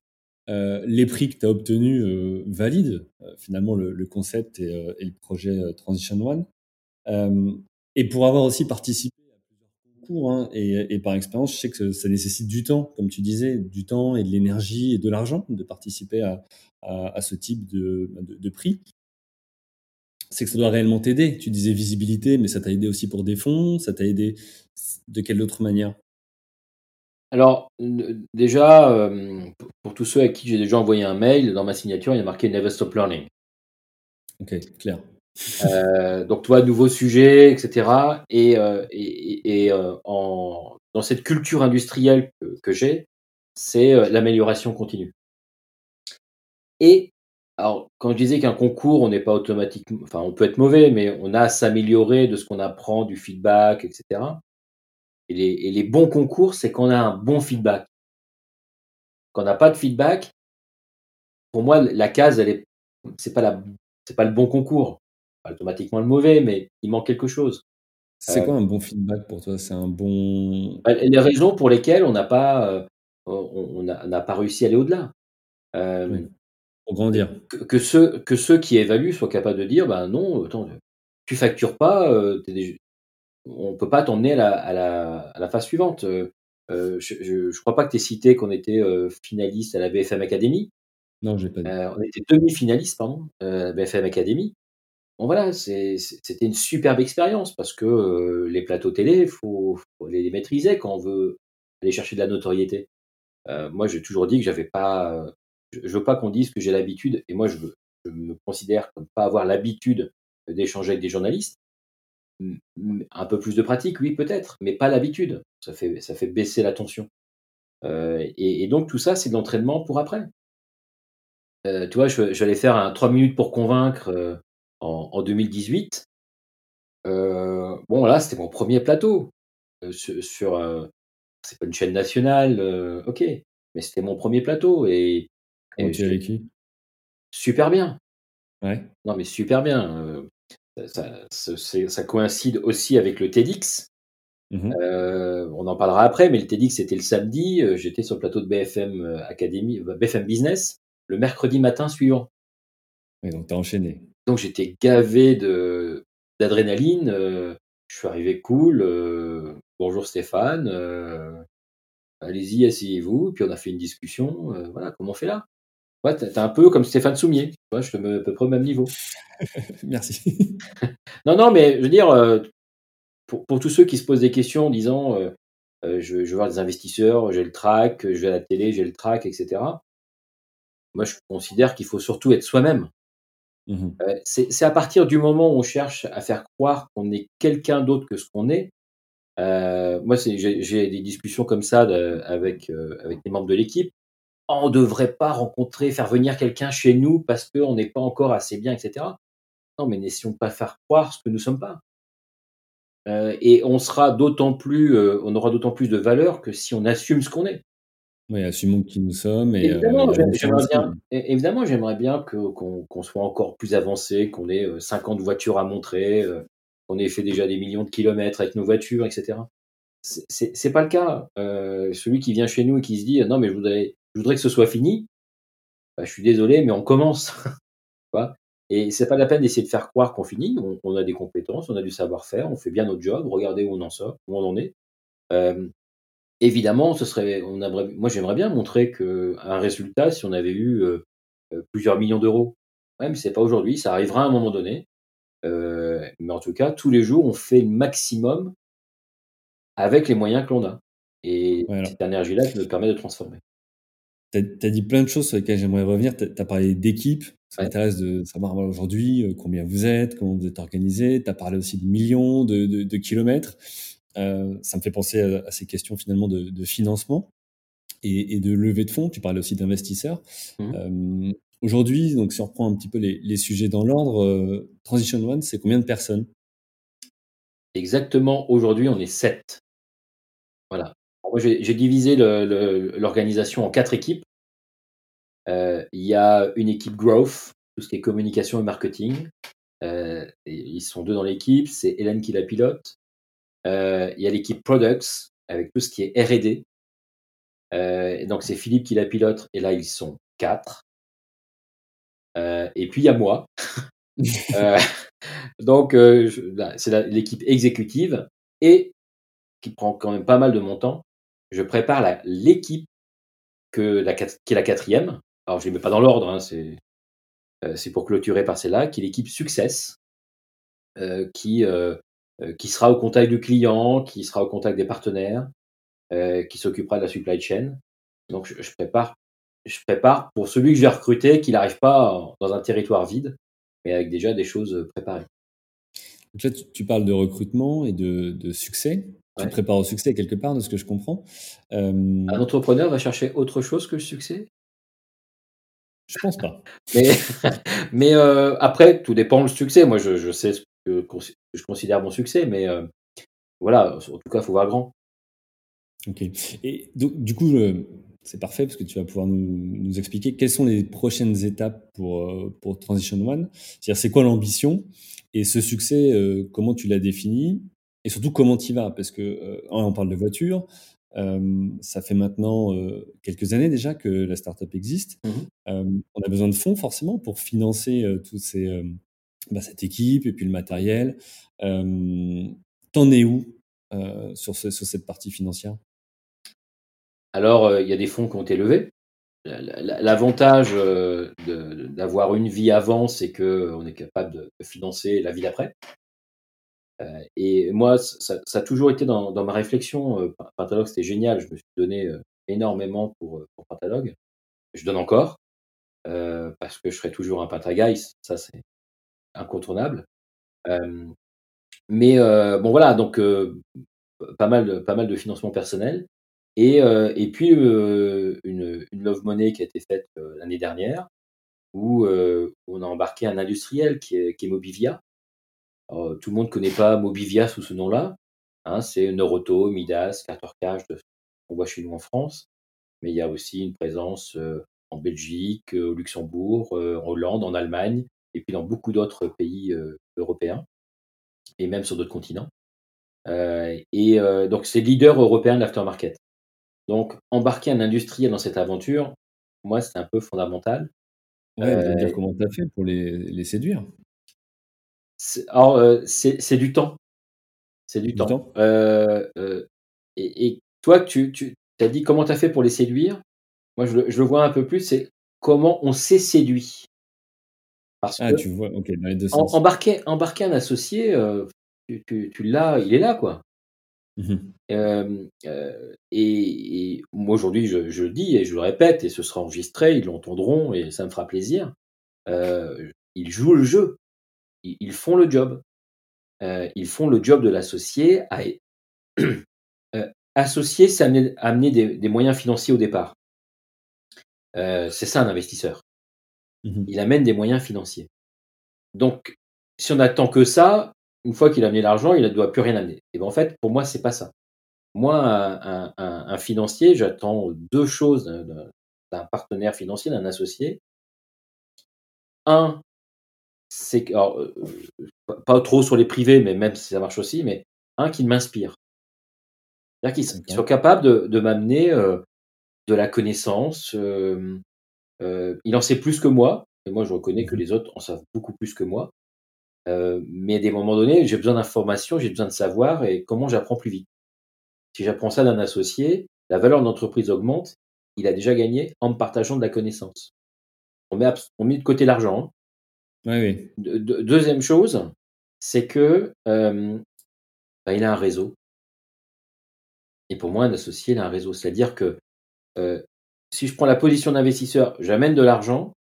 Euh, les prix que tu as obtenus euh, valident finalement le, concept et, le projet Transition One. et pour avoir aussi participé concours, hein, et, et, par expérience, je sais que ça nécessite du temps, comme tu disais, du temps et de l'énergie et de l'argent de participer à, à, ce type de, de, prix, c'est que ça doit réellement t'aider. Tu disais visibilité, mais ça t'a aidé aussi pour des fonds, ça t'a aidé de quelle autre manière? Alors, déjà, euh, pour tous ceux à qui j'ai déjà envoyé un mail, dans ma signature, il y a marqué Never Stop Learning. Ok, clair. Euh, donc, toi, nouveau sujet, etc. Et, euh, et, et en, dans cette culture industrielle que j'ai, c'est l'amélioration continue. Et Alors, quand je disais qu'un concours, on n'est pas automatiquement, enfin, on peut être mauvais, mais on a à s'améliorer de ce qu'on apprend, du feedback, etc. Et les, et les bons concours, c'est qu'on a un bon feedback. Quand on n'a pas de feedback, pour moi, la case, elle est, c'est pas la, c'est pas le bon concours, pas automatiquement le mauvais, mais il manque quelque chose. C'est quoi un bon feedback pour toi? C'est un bon. Bah, les raisons pour lesquelles on n'a pas, euh, on n'a pas réussi à aller au-delà. Euh, pour grandir. Que, ceux, que ceux qui évaluent soient capables de dire, ben non, attends, tu factures pas, euh, on peut pas t'emmener à la, à, la, à la phase suivante. Euh, je, ne crois pas que tu aies cité qu'on était finaliste à la BFM Academy. Non, j'ai pas dit. on était demi-finaliste, pardon, à la BFM Academy. Bon voilà, c'était une superbe expérience parce que les plateaux télé, il faut, faut, les maîtriser quand on veut aller chercher de la notoriété. Euh, moi, j'ai toujours dit que j'avais pas. Je, je, veux pas qu'on dise que j'ai l'habitude, et moi, je, me considère comme pas avoir l'habitude d'échanger avec des journalistes. Un peu plus de pratique, oui, peut-être, mais pas l'habitude. Ça fait, ça fait baisser la tension. Euh, et, donc, tout ça, c'est de l'entraînement pour après. Euh, tu vois, je, faire un 3 minutes pour convaincre euh, en, en, 2018. Euh, bon, là, c'était mon premier plateau euh, sur, sur c'est pas une chaîne nationale, euh, ok, mais c'était mon premier plateau et. et tu avec qui Super bien. Ouais. Non, mais super bien. Euh, ça, ça, ça, coïncide aussi avec le TEDx. Mmh euh, on en parlera après, mais le TEDx c'était le samedi. Euh, j'étais sur le plateau de BFM Academy, BFM Business, le mercredi matin suivant. Et donc tu as enchaîné. Donc j'étais gavé de d'adrénaline. je suis arrivé cool bonjour Stéphane, euh, allez-y, asseyez-vous. Puis on a fait une discussion. Euh, voilà, comment on fait là? Ouais, t'es un peu comme Stéphane Soumier. Je te mets à peu près au même niveau. Merci. non, non, mais je veux dire, euh, pour, pour, tous ceux qui se posent des questions en disant je, je, veux voir des investisseurs, j'ai le track, je vais à la télé, j'ai le track, etc. Moi, je considère qu'il faut surtout être soi-même. Mmh c'est à partir du moment où on cherche à faire croire qu'on est quelqu'un d'autre que ce qu'on est, euh, moi, j'ai des discussions comme ça de, avec, euh, avec les membres de l'équipe. On ne devrait pas rencontrer, faire venir quelqu'un chez nous parce qu'on n'est pas encore assez bien, etc. Non, mais n'essayons pas faire croire ce que nous sommes pas. Euh, et on sera d'autant plus, euh, on aura d'autant plus de valeur que si on assume ce qu'on est. Oui, assumons qui nous sommes. Et, évidemment, euh, j'aimerais bien, évidemment, j'aimerais bien qu'on qu soit encore plus avancé, qu'on ait 50 voitures à montrer, on ait fait déjà des millions de kilomètres avec nos voitures, etc. C'est pas le cas. Euh, celui qui vient chez nous et qui se dit non mais je voudrais, je voudrais que ce soit fini, bah, je suis désolé mais on commence. et c'est pas la peine d'essayer de faire croire qu'on finit. On, on, a des compétences, on a du savoir-faire, on fait bien notre job. Regardez où on en sort, où on en est. Euh, évidemment, ce serait, on aimerait, moi j'aimerais bien montrer que un résultat si on avait eu euh, plusieurs millions d'euros. Ouais, mais c'est pas aujourd'hui, ça arrivera à un moment donné. Euh, mais en tout cas, tous les jours, on fait le maximum avec les moyens que l'on a. Et voilà. cette énergie-là qui nous permet de transformer. Tu as, as, dit plein de choses sur lesquelles j'aimerais revenir. Tu as, parlé d'équipe. Ça ouais. m'intéresse de savoir aujourd'hui euh, combien vous êtes, comment vous êtes organisé. Tu as parlé aussi de millions de, de, de kilomètres. Euh, ça me fait penser à, à, ces questions finalement de, de financement et, et, de levée de fonds. Tu parlais aussi d'investisseurs. Mmh. Euh, Aujourd'hui, donc si on reprend un petit peu les, les sujets dans l'ordre, euh, Transition One, c'est combien de personnes? Exactement, aujourd'hui, on est 7. Voilà. J'ai divisé l'organisation en quatre équipes. Euh, il y a une équipe growth, tout ce qui est communication et marketing. Euh, et ils sont deux dans l'équipe, c'est Hélène qui la pilote. Euh, il y a l'équipe products, avec tout ce qui est R&D. Euh, donc c'est Philippe qui la pilote, et là ils sont quatre. Euh, et puis il y a moi. euh, donc c'est l'équipe exécutive et qui prend quand même pas mal de mon temps. Je prépare l'équipe que la, qui est la quatrième. Alors je les mets pas dans l'ordre, hein, c'est c'est pour clôturer par celle-là, qui est l'équipe Success, qui qui sera au contact du client, qui sera au contact des partenaires, qui s'occupera de la supply chain. Donc je, je prépare je prépare pour celui que je vais recruter qu'il n'arrive pas dans un territoire vide, mais avec déjà des choses préparées. Donc là, tu, tu parles de recrutement et de, de succès. Tu ouais. te prépares au succès quelque part, de ce que je comprends. Euh... Un entrepreneur va chercher autre chose que le succès? Je pense pas. Mais, mais euh, après, tout dépend du succès. Moi, je, je sais ce que, je considère mon succès, mais euh, voilà, en tout cas, il faut voir grand. Ok. Et donc, du coup, c'est parfait parce que tu vas pouvoir nous, nous, expliquer quelles sont les prochaines étapes pour, euh, pour Transition One. C'est-à-dire, c'est quoi l'ambition et ce succès, comment tu l'as défini et surtout comment tu y vas? Parce que on parle de voiture, euh, ça fait maintenant euh, quelques années déjà que la startup existe. Mmh euh, on a besoin de fonds forcément pour financer tous ces, bah, cette équipe et puis le matériel. T'en es où sur, sur, cette partie financière? Alors, il y a des fonds qui ont été levés. L'avantage d'avoir une vie avant, c'est qu'on est capable de financer la vie d'après. Euh, et moi, ça, a toujours été dans, ma réflexion. Euh, Pentalogue, c'était génial. Je me suis donné euh, énormément pour, pour. Je donne encore euh, parce que je serai toujours un Pentagais. Ça, c'est incontournable. Mais bon, voilà. Donc, pas mal de pas mal de financement personnel. Et, et puis une, une love money qui a été faite l'année dernière, où on a embarqué un industriel qui est, qui est Mobivia, tout le monde ne connaît pas Mobivia sous ce nom-là. Hein, c'est Neuroto, Midas, Carter Cash, on voit chez nous en France. Mais il y a aussi une présence en Belgique, au Luxembourg, en Hollande, en Allemagne, et puis dans beaucoup d'autres pays européens, et même sur d'autres continents. et donc c'est leader européen de l'aftermarket. Donc embarquer un industriel dans cette aventure, moi c'est un peu fondamental. Ouais, dire comment tu as fait pour les, les séduire? Alors, euh, c'est du temps. C'est du, temps. Euh, euh, et, toi, tu, tu as dit comment tu as fait pour les séduire? Moi, je, je, le vois un peu plus, c'est comment on s'est séduit. Parce ah, que tu vois, ok, dans les deux sens. Embarquer, embarquer un associé, tu, tu, l'as, il est là, quoi. Mmh et, moi aujourd'hui, je, je, le dis et je le répète, et ce sera enregistré, ils l'entendront et ça me fera plaisir. il joue le jeu ils font le job. Euh, ils font le job de l'associé. Euh, associé, c'est amener, des, moyens financiers au départ. Euh, c'est ça un investisseur. Mmh il amène des moyens financiers. Donc, si on attend que ça, une fois qu'il a amené l'argent, il ne doit plus rien amener. Et ben en fait, pour moi, c'est pas ça. Moi, un financier, j'attends deux choses d'un partenaire financier, d'un associé. Un, c'est euh, pas trop sur les privés, mais même si ça marche aussi, mais un qui m'inspire. C'est-à-dire qu'il soit capable de, m'amener euh, de la connaissance. Euh, il en sait plus que moi, et moi je reconnais que mmh les autres en savent beaucoup plus que moi. mais à des moments donnés, j'ai besoin d'informations, j'ai besoin de savoir et comment j'apprends plus vite. Si j'apprends ça d'un associé, la valeur de l'entreprise augmente, il a déjà gagné en me partageant de la connaissance. On met, on met de côté l'argent, hein. Oui, deuxième chose, c'est que euh, bah, il a un réseau. Et pour moi, un associé, il a un réseau. C'est-à-dire que euh, si je prends la position d'investisseur, j'amène de l'argent,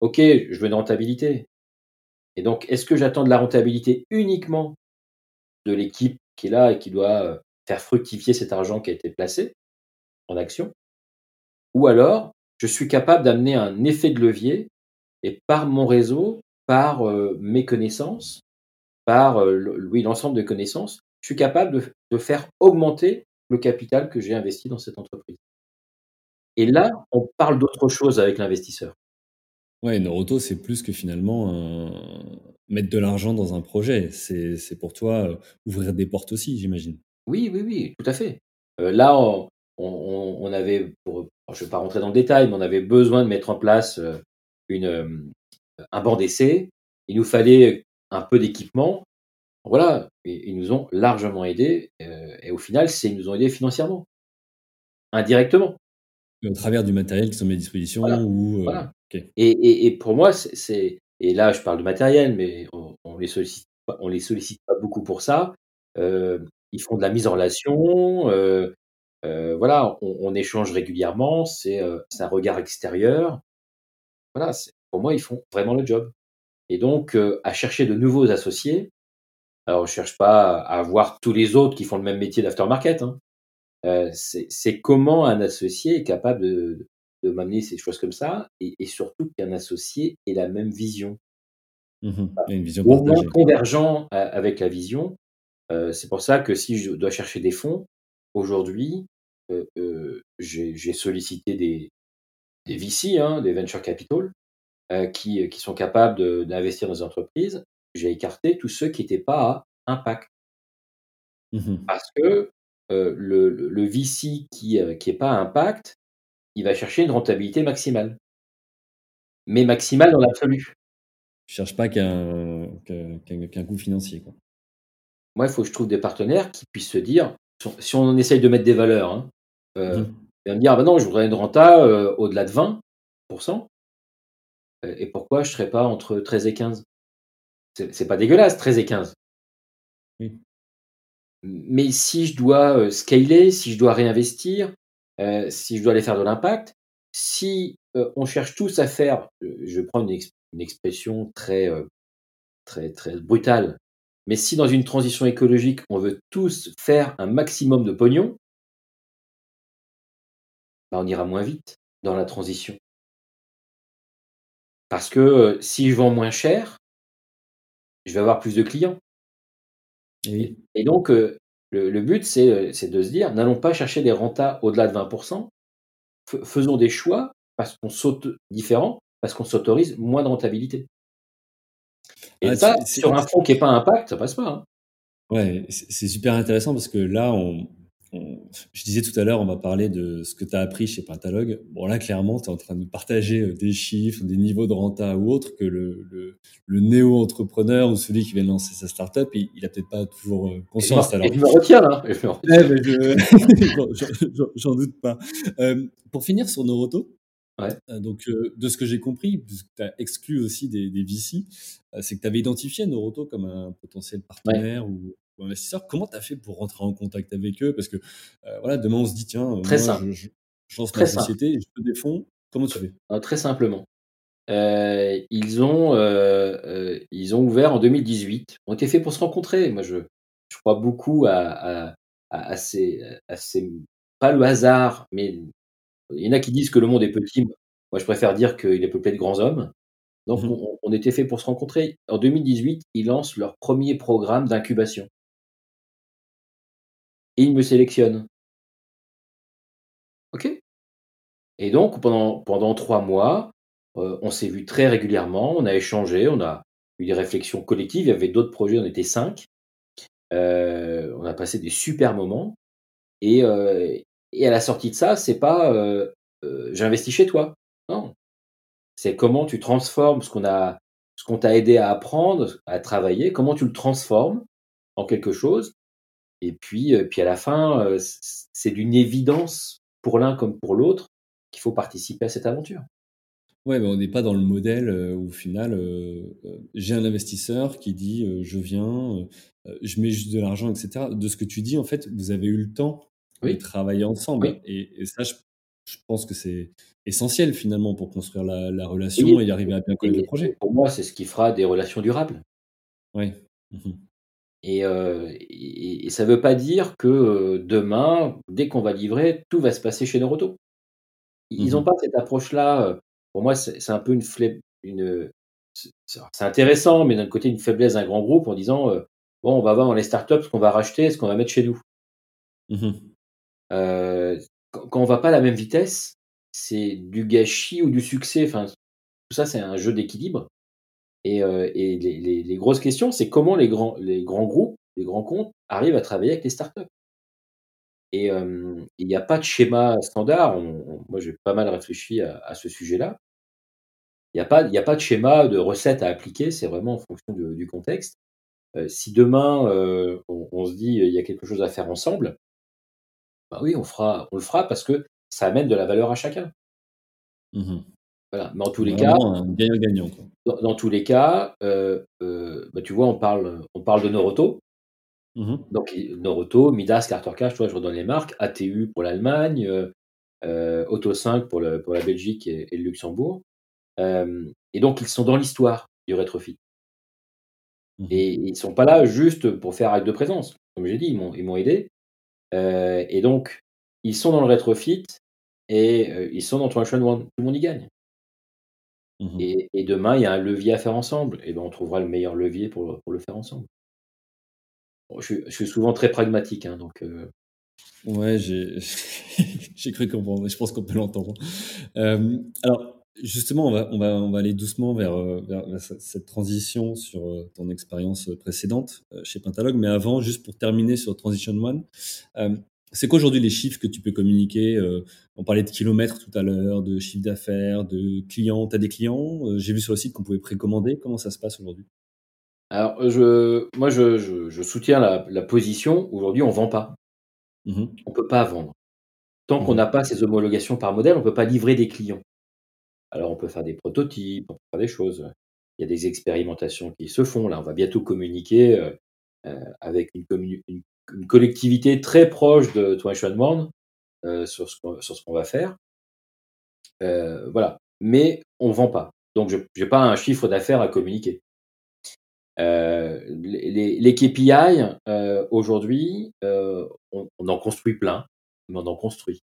ok, je veux une rentabilité. Et donc, est-ce que j'attends de la rentabilité uniquement de l'équipe qui est là et qui doit euh, faire fructifier cet argent qui a été placé en action? Ou alors, je suis capable d'amener un effet de levier et par mon réseau, par euh, mes connaissances, par euh, l'ensemble de connaissances, je suis capable de, faire augmenter le capital que j'ai investi dans cette entreprise. Et là, on parle d'autre chose avec l'investisseur. Ouais, Noroto, c'est plus que finalement mettre de l'argent dans un projet. C'est pour toi euh, ouvrir des portes aussi, j'imagine. Oui, oui, oui, tout à fait. là, on, avait, pour, je ne vais pas rentrer dans le détail, mais on avait besoin de mettre en place une, un banc d'essai, il nous fallait un peu d'équipement. Voilà, ils nous ont largement aidés. Euh, et au final, ils nous ont aidés financièrement, indirectement. Au travers du matériel qui sont mis à disposition ou, euh, et, pour moi, c'est et là, je parle de matériel, mais on, on les sollicite on les sollicite pas beaucoup pour ça. Euh, ils font de la mise en relation. voilà, on, on, échange régulièrement. C'est un regard extérieur. Voilà, pour moi, ils font vraiment le job. Et donc, euh, à chercher de nouveaux associés, alors je cherche pas à avoir tous les autres qui font le même métier d'aftermarket. Hein. Euh, c'est comment un associé est capable de, de m'amener ces choses comme ça, et, surtout qu'un associé ait la même vision. Mmh une vision Au moins convergent avec la vision. c'est pour ça que si je dois chercher des fonds, aujourd'hui, j'ai sollicité des, des VC, hein, des venture capital, qui, qui sont capables d'investir dans des entreprises. J'ai écarté tous ceux qui n'étaient pas à impact. Mmh Parce que le, le, VC qui n'est pas à impact, il va chercher une rentabilité maximale. Mais maximale dans l'absolu. Je cherche pas qu'un coût financier. Quoi. Moi, il faut que je trouve des partenaires qui puissent se dire, si on essaye de mettre des valeurs, hein, euh, mmh. me dire, ah ben non, je voudrais une renta au-delà de 20%. Et pourquoi je ne serais pas entre 13 et 15 C'est pas dégueulasse, 13 et 15. Oui. Mais si je dois scaler, si je dois réinvestir, si je dois aller faire de l'impact, si on cherche tous à faire, je prends une, une expression très, très, très brutale, mais si dans une transition écologique, on veut tous faire un maximum de pognon, bah on ira moins vite dans la transition. Parce que si je vends moins cher, je vais avoir plus de clients. Et, donc, le, but, c'est de se dire, n'allons pas chercher des rentas au-delà de 20%, faisons des choix parce qu'on saute différent, parce qu'on s'autorise moins de rentabilité. Et ah, ça, sur un fonds qui n'est pas impact, ça passe pas. Hein. Ouais, c'est super intéressant parce que là, on, je disais tout à l'heure, on va parler de ce que tu as appris chez Pentalogue. Bon, là, clairement, tu es en train de partager euh, des chiffres, des niveaux de renta ou autre que le, le, néo-entrepreneur ou celui qui vient de lancer sa startup, il, il a peut-être pas toujours euh, conscience. Et alors. je me retiens là. J'en doute pas. Euh, pour finir sur Noroto, euh, donc, euh, de ce que j'ai compris, puisque tu as exclu aussi des, des VC, euh, c'est que tu avais identifié Noroto comme un potentiel partenaire ou, investisseur. Comment tu as fait pour rentrer en contact avec eux? Parce que voilà, demain, on se dit, tiens, très moi, simple. Je, je, lance ma société, je veux des fonds. Comment tu fais? Ah, Très simplement. ils, ont, ils ont ouvert en 2018. On était fait pour se rencontrer. Moi, je, je crois beaucoup à, à, à, ces, à ces. Pas le hasard, mais il y en a qui disent que le monde est petit. Moi, je préfère dire qu'il est peuplé de grands hommes. Donc, mmh on, était fait pour se rencontrer. En 2018, ils lancent leur premier programme d'incubation. Me sélectionnent. OK? Et donc, pendant, pendant trois mois, euh, on s'est vu très régulièrement, on a échangé, on a eu des réflexions collectives. Il y avait d'autres projets, on était cinq. Euh, on a passé des super moments. Et, euh, et à la sortie de ça, c'est pas j'investis chez toi. Non. C'est comment tu transformes ce qu'on a, ce qu'on t'a aidé à apprendre, à travailler, comment tu le transformes en quelque chose. Et puis, euh, puis à la fin, c'est d'une évidence pour l'un comme pour l'autre qu'il faut participer à cette aventure. Ouais, mais on n'est pas dans le modèle où au final, j'ai un investisseur qui dit je viens, je mets juste de l'argent, etc. De ce que tu dis, en fait, vous avez eu le temps oui. travailler ensemble. Et, ça, je, pense que c'est essentiel finalement pour construire la, relation et y arriver à bien connaître le projet. Pour moi, c'est ce qui fera des relations durables. Oui. Mmh euh, et, et, ça ne veut pas dire que euh, demain, dès qu'on va livrer, tout va se passer chez Noroto. Ils n'ont mmh pas cette approche-là. Euh, pour moi, c'est un peu une une c'est intéressant, mais d'un côté, une faiblesse d'un grand groupe en disant bon, on va voir dans les startups ce qu'on va racheter, ce qu'on va mettre chez nous. Mmh euh, quand on va pas à la même vitesse, c'est du gâchis ou du succès. Enfin, tout ça, c'est un jeu d'équilibre. Et, euh, les, grosses questions, c'est comment les grands, les grands groupes, les grands comptes arrivent à travailler avec les startups. Et il n'y a pas de schéma standard. moi, j'ai pas mal réfléchi à, ce sujet-là. Il n'y a, pas, a pas de schéma de recette à appliquer. C'est vraiment en fonction du contexte. Euh, si demain, on, on, se dit il y a quelque chose à faire ensemble, bah oui, on, fera, on le fera parce que ça amène de la valeur à chacun. Mmh voilà. Mais en tous les cas, gagnant-gagnant. Dans, tous les cas, euh, euh, bah, tu vois, on parle, on parle de Noroto. Mmh Donc Noroto, Midas, Carter Cash, toi, je redonne les marques. ATU pour l'Allemagne, euh, Auto 5 pour, le, pour la Belgique et, le Luxembourg. et donc ils sont dans l'histoire du rétrofit. Mmh et ils ne sont pas là juste pour faire acte de présence. Comme j'ai dit, ils m'ont aidé. Et donc, ils sont dans le rétrofit et ils sont dans Transaction One. Tout le monde y gagne. Mmh Et, demain, il y a un levier à faire ensemble. Et ben, on trouvera le meilleur levier pour, pour le faire ensemble. je, suis souvent très pragmatique, hein, donc. Ouais, j'ai cru comprendre. Je pense qu'on peut l'entendre. alors, justement, on va, on, va, on va aller doucement vers, vers, cette transition sur ton expérience précédente chez Pentalog. Mais avant, juste pour terminer sur Transition One, c'est quoi aujourd'hui les chiffres que tu peux communiquer On parlait de kilomètres tout à l'heure, de chiffre d'affaires, de clients. Tu as des clients J'ai vu sur le site qu'on pouvait précommander. Comment ça se passe aujourd'hui? Alors, je, moi, je, je, soutiens la, la position. Aujourd'hui, on ne vend pas. Mmh on ne peut pas vendre. Tant qu'on mmh n'a pas ces homologations par modèle, on ne peut pas livrer des clients. Alors, on peut faire des prototypes, on peut faire des choses. Il y a des expérimentations qui se font. Là, on va bientôt communiquer avec une, collectivité très proche de Twin One euh, sur ce qu'on va faire. Euh, voilà. Mais on ne vend pas. Donc, je n'ai pas un chiffre d'affaires à communiquer. Euh, les, les, KPI, euh, aujourd'hui, euh, on, en construit plein, mais on en construit.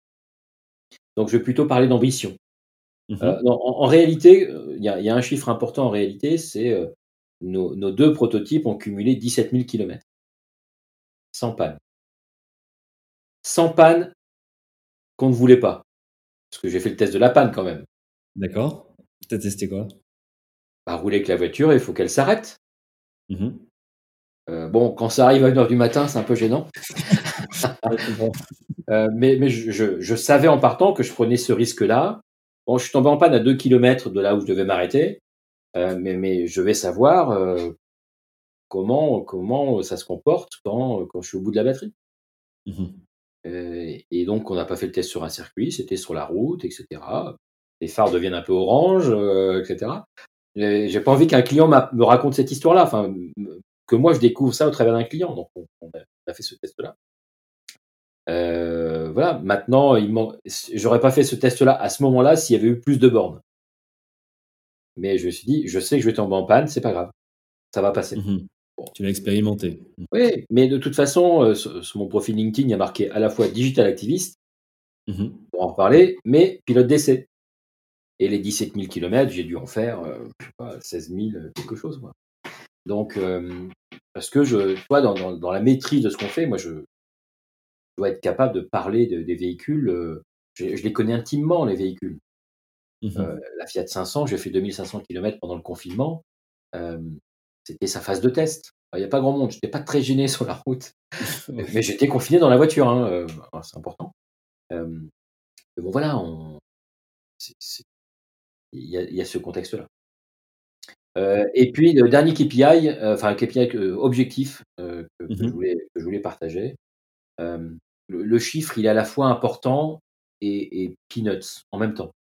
Donc, je vais plutôt parler d'ambition. Mmh en, réalité, il y, y, a un chiffre important en réalité, c'est nos, nos, deux prototypes ont cumulé 17 000 km. Sans panne. Sans panne qu'on ne voulait pas. Parce que j'ai fait le test de la panne quand même. D'accord. Tu as testé quoi? Bah, Rouler avec la voiture, il faut qu'elle s'arrête. Mmh euh, bon, quand ça arrive à 1h du matin, c'est un peu gênant. Euh, mais, mais je, savais en partant que je prenais ce risque-là. Bon, je suis tombé en panne à 2 km de là où je devais m'arrêter, euh, mais, mais je vais savoir comment, comment ça se comporte quand, quand je suis au bout de la batterie. Mmh et donc, on n'a pas fait le test sur un circuit, c'était sur la route, etc. Les phares deviennent un peu orange, etc. J'ai pas envie qu'un client me raconte cette histoire-là, enfin, que moi je découvre ça au travers d'un client. Donc on, a, fait ce test-là. Euh, voilà, maintenant, j'aurais pas fait ce test-là à ce moment-là s'il y avait eu plus de bornes. Mais je me suis dit, je sais que je vais tomber en panne, c'est pas grave, ça va passer. Tu l'as expérimenté. Oui, mais de toute façon, euh, sur, mon profil LinkedIn, il y a marqué à la fois digital activiste, mmh pour en reparler, mais pilote d'essai. Et les 17 000 km, j'ai dû en faire euh, 16 000 quelque chose. Moi. Donc, euh, parce que je, toi, dans, dans, la maîtrise de ce qu'on fait, moi, je dois être capable de parler des véhicules. Euh, je, les connais intimement, les véhicules. Euh, la Fiat 500, j'ai fait 2500 km pendant le confinement. C'était sa phase de test. Il n'y a pas grand monde. Je n'étais pas très gêné sur la route. mais j'étais confiné dans la voiture. Hein, c'est important. mais bon, voilà, on, il y a, ce contexte-là. Euh, et puis le dernier KPI, euh, enfin KPI euh, objectif que, mmh je voulais, je voulais partager. Le, chiffre, il est à la fois important et, peanuts en même temps.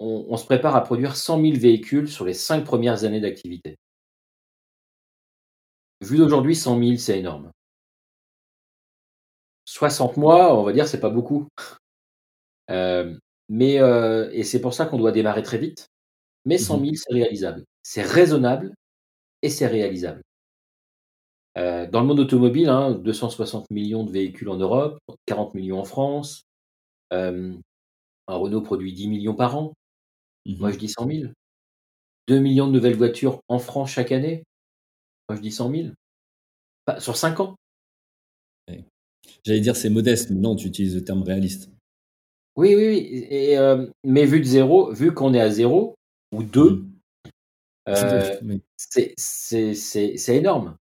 On, se prépare à produire 100 000 véhicules sur les cinq premières années d'activité. Vu d'aujourd'hui, 100 000, c'est énorme. 60 mois, on va dire, c'est pas beaucoup. Mais, euh, et c'est pour ça qu'on doit démarrer très vite. Mais 100 000, mmh c'est réalisable. C'est raisonnable et c'est réalisable. Euh, dans le monde automobile, hein, 260 millions de véhicules en Europe, 40 millions en France. Euh, un Renault produit 10 millions par an. Mmh Moi, je dis 100 000. 2 millions de nouvelles voitures en France chaque année. Moi, je dis 100 000. sur 5 ans. J'allais dire c'est modeste, mais non, tu utilises le terme réaliste. Oui, oui, oui. Et, euh, mais vu de zéro, vu qu'on est à zéro ou deux, mmh. euh, c'est énorme.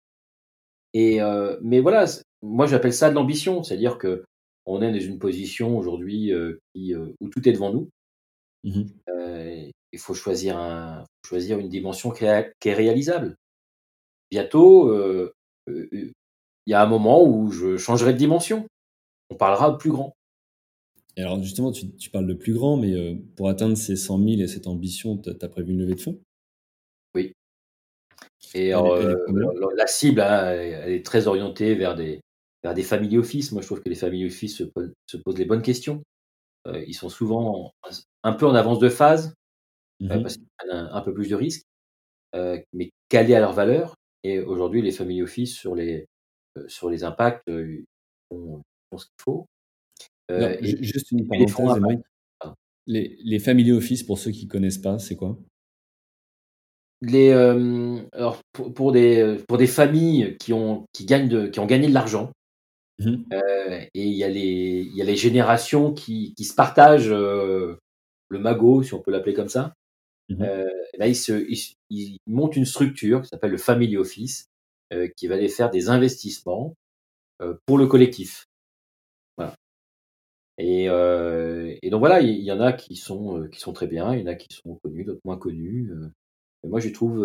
Et euh, mais voilà, moi j'appelle ça de l'ambition, c'est-à-dire que on est dans une position aujourd'hui où tout est devant nous. Mmh il faut choisir un, choisir une dimension qui est, qui est réalisable. Bientôt, il y a un moment où je changerai de dimension. On parlera plus grand alors justement, tu, parles de plus grand, mais euh, pour atteindre ces 100 000 et cette ambition, tu as, prévu une levée de fonds? Oui. Et euh, la cible, hein, elle, est très orientée vers des, vers des family office. Moi, je trouve que les family office se, posent, les bonnes questions. Euh, ils sont souvent un peu en avance de phase, mmh parce qu'ils prennent un, peu plus de risques, mais calés à leur valeur. Et aujourd'hui, les family office, sur les, sur les impacts, font, font ce qu'il faut. juste une parenthèse, les, les family office, pour ceux qui ne connaissent pas, c'est quoi? Les, alors pour, des, pour des familles qui ont, qui gagnent de, qui ont gagné de l'argent, mmh et il y, a les, y a les générations qui, qui se partagent le magot, si on peut l'appeler comme ça. Mmh là, ils, se, ils, montent une structure qui s'appelle le Family Office, qui va aller faire des investissements pour le collectif. Voilà. Et, et donc voilà, il y, en a qui sont, qui sont très bien, il y en a qui sont connus, d'autres moins connus moi, je trouve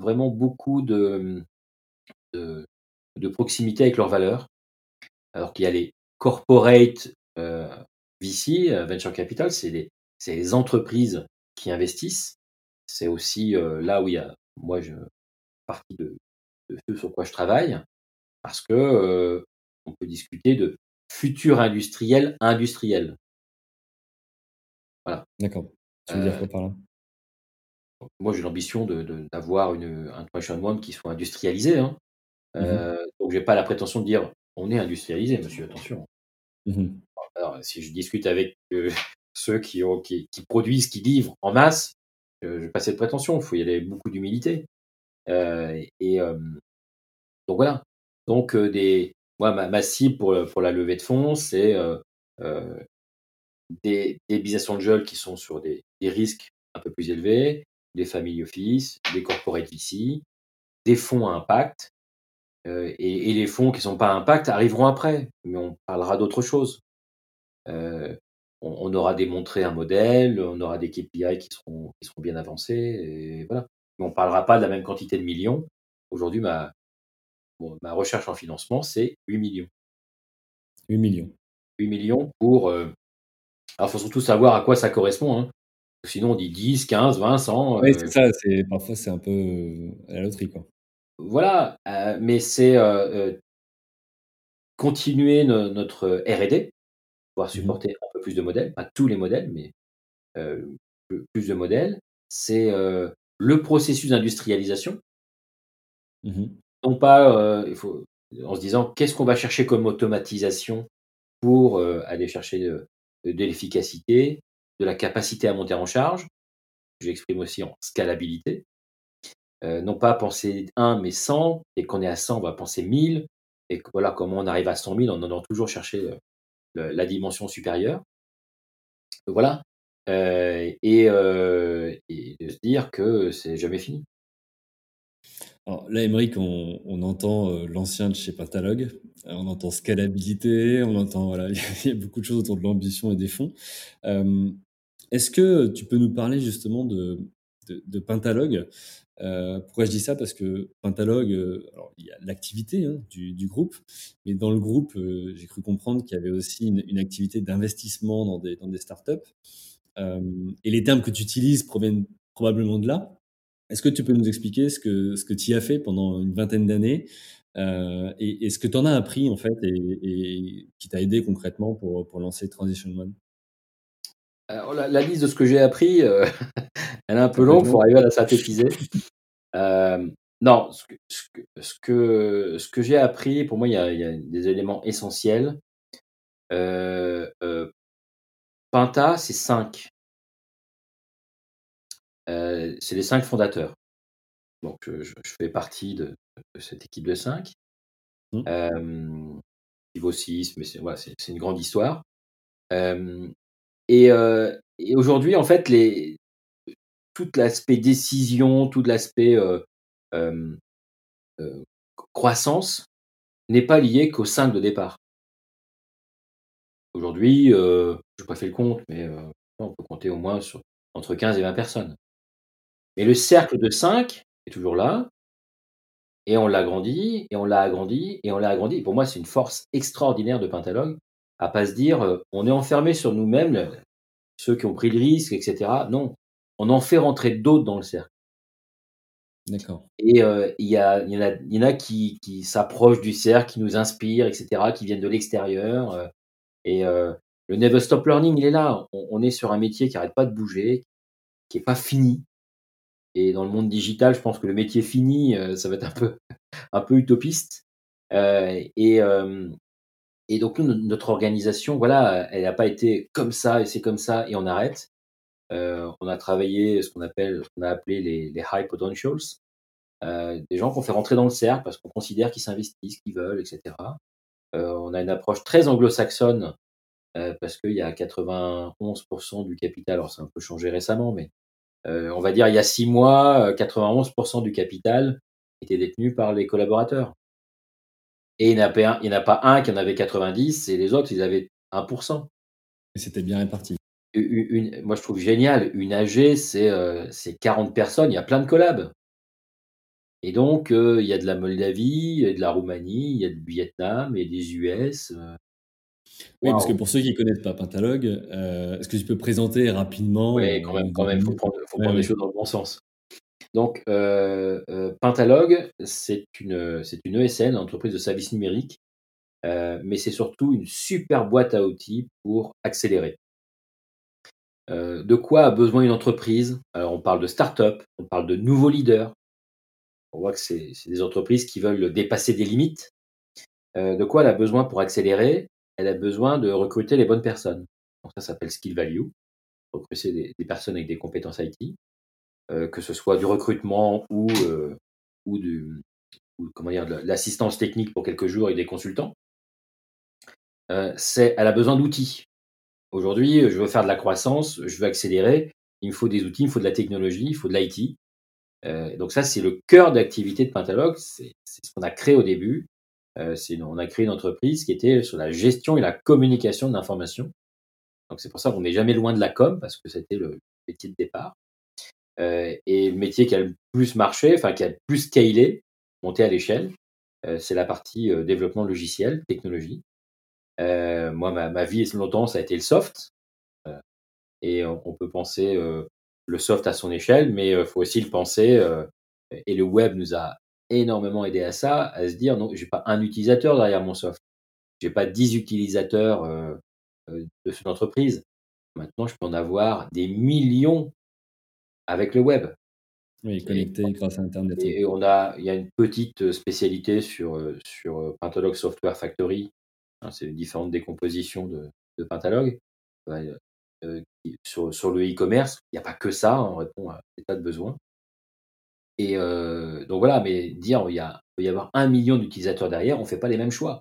vraiment beaucoup de, de, de, proximité avec leurs valeurs. Alors qu'il y a les corporate VC, Venture Capital, c'est les, les, entreprises qui investissent. C'est aussi là où il y a, moi, je, partie de, de, ce sur quoi je travaille, parce que on peut discuter de futur industriel industriel. Voilà. D'accord. Tu veux dire quoi par là? Moi, j'ai l'ambition d'avoir une, un Traction One qui soit industrialisé. Hein. Mmh euh, donc, je n'ai pas la prétention de dire on est industrialisé, monsieur, attention. Mmh Alors, si je discute avec euh, ceux qui, ont, qui, produisent, qui livrent en masse, euh, je n'ai pas cette prétention. Il faut y aller avec beaucoup d'humilité. et donc, voilà. Donc, des, moi, ma, cible pour, pour, la levée de fonds, c'est des, des business angels qui sont sur des, des risques un peu plus élevés, des family office, des corporate VC, des fonds à impact. Euh, et, les fonds qui ne sont pas à impact arriveront après, mais on parlera d'autre chose. Euh, on, aura démontré un modèle, on aura des KPI qui seront, qui seront bien avancés, et voilà. Mais on ne parlera pas de la même quantité de millions. Aujourd'hui, ma, ma recherche en financement, c'est 8 millions. 8 millions. 8 millions pour. Euh, alors, il faut surtout savoir à quoi ça correspond. Hein. Sinon, on dit 10, 15, 20, 100. Oui, c'est ça. C'est, parfois, c'est un peu euh, à la loterie. Quoi. Voilà. Euh, mais c'est continuer notre RD, pouvoir mmh supporter un peu plus de modèles, pas tous les modèles, mais plus de modèles. C'est le processus d'industrialisation. Mmh non pas, il faut, en se disant qu'est-ce qu'on va chercher comme automatisation pour aller chercher de l'efficacité, de la capacité à monter en charge. J'exprime aussi en scalabilité. Euh, non pas penser 1 mais 100, et qu'on est à 100, on va penser 1000, et voilà comment on arrive à 100 000 en allant toujours la dimension supérieure. Voilà. Euh, et, euh, et, de se dire que c'est jamais fini. Alors là, Émeric, on, entend l'ancien de chez Patalogue, on entend scalabilité, on entend, voilà, il y a beaucoup de choses autour de l'ambition et des fonds. Est-ce que tu peux nous parler justement de, de, Pentalogue euh, Pourquoi je dis ça? Parce que Pentalogue, euh, alors, il y a l'activité hein, du, groupe, mais dans le groupe, euh, j'ai cru comprendre qu'il y avait aussi une, activité d'investissement dans des, dans des startups. et les termes que tu utilises proviennent probablement de là. Est-ce que tu peux nous expliquer ce que, ce que tu as fait pendant une vingtaine d'années et, ce que tu en as appris en fait et, qui t'a aidé concrètement pour, pour lancer Transition One la, liste de ce que j'ai appris, euh, elle est un peu longue, il faut arriver à la synthétiser. Euh, non, ce que, ce que, j'ai appris, pour moi, il y a, des éléments essentiels. Euh, Pinta, c'est cinq. c'est les cinq fondateurs. Donc, je, fais partie de, cette équipe de cinq. Mmh. Niveau 6, mais c'est voilà, une grande histoire. Et, euh, et aujourd'hui, en fait, tout l'aspect décision, tout l'aspect euh, euh, croissance n'est pas lié qu'au 5 de départ. Aujourd'hui, je n'ai pas fait le compte, mais on peut compter au moins entre 15 et 20 personnes. Mais le cercle de 5 est toujours là, et on l'a agrandi, et on l'a agrandi, et on l'a agrandi. pour moi, c'est une force extraordinaire de Pentalogue à pas se dire on est enfermé sur nous-mêmes, ceux qui ont pris le risque, etc. Non, on en fait rentrer d'autres dans le cercle. D'accord. Et il y, a, y, en a, y en a qui, qui s'approchent du cercle, qui nous inspirent, etc., qui viennent de l'extérieur. et le Never Stop Learning, il est là. On, est sur un métier qui n'arrête pas de bouger, qui n'est pas fini. Et dans le monde digital, je pense que le métier fini, ça va être un peu, un peu utopiste. et, et donc notre organisation, voilà, elle n'a pas été comme ça et c'est comme ça et on arrête. Euh, on a travaillé ce qu'on appelle, ce qu'on a appelé les, les high potentials, euh, des gens qu'on fait rentrer dans le cercle parce qu'on considère qu'ils s'investissent, qu'ils veulent, etc. Euh, on a une approche très anglo-saxonne euh, parce qu'il y a 91% du capital. Alors, ça a un peu changé récemment, mais euh, on va dire il y a six mois, 91% du capital était détenu par les collaborateurs. Et il n'y en, a pas un qui en avait 90 et les autres, ils avaient 1%. Et c'était bien réparti. Une, moi, je trouve génial. Une AG, c'est euh, 40 personnes. Il y a plein de collabs. Et donc, euh, il y a de la Moldavie, il y a de la Roumanie, il y a du Vietnam et des US. Euh. Oui, parce que pour ceux qui ne connaissent pas Pentalogue, euh, est-ce que tu peux présenter rapidement Oui, quand même, quand même, faut prendre, faut prendre les choses dans le bon sens. Donc, Pentalogue, c'est une, c'est une ESN, entreprise de services numériques, mais c'est surtout une super boîte à outils pour accélérer. de quoi a besoin une entreprise? Alors, on parle de start-up, on parle de nouveaux leaders. On voit que c'est des entreprises qui veulent dépasser des limites. de quoi elle a besoin pour accélérer? Elle a besoin de recruter les bonnes personnes. Donc, ça s'appelle skill value. Recruter des personnes avec des compétences IT. Euh, que ce soit du recrutement ou, euh, ou, du, comment dire, de l'assistance technique pour quelques jours et des consultants. Euh, c'est, elle a besoin d'outils. Aujourd'hui, je veux faire de la croissance, je veux accélérer, il me faut des outils, il me faut de la technologie, il faut de l'IT. Euh, donc ça, c'est le cœur d'activité de Pentalog, c'est, ce qu'on a créé au début. Euh, on a créé une entreprise qui était sur la gestion et la communication de l'information. Donc c'est pour ça qu'on n'est jamais loin de la com, parce que c'était le métier de départ. Euh, et le métier qui a le plus marché, enfin qui a le plus scalé, monté à l'échelle, euh, c'est la partie euh, développement logiciel, technologie. moi, ma, ma, vie longtemps, ça a été le soft. et on, peut penser le soft à son échelle, mais il faut aussi le penser. et le web nous a énormément aidé à ça, à se dire non, j'ai pas un utilisateur derrière mon soft. J'ai pas 10 utilisateurs de cette entreprise. Maintenant, je peux en avoir des millions avec le web. Oui, connecté grâce à Internet. Et on a, il y a une petite euh, spécialité sur, euh, sur euh, Pentalog Software Factory. Hein, c'est les différentes décompositions de, de Pentalog. Euh, sur, sur, le e-commerce, il n'y a pas que ça, on répond à des tas de besoins. Et euh, donc voilà, mais dire il, y a, il peut y avoir un million d'utilisateurs derrière, on ne fait pas les mêmes choix.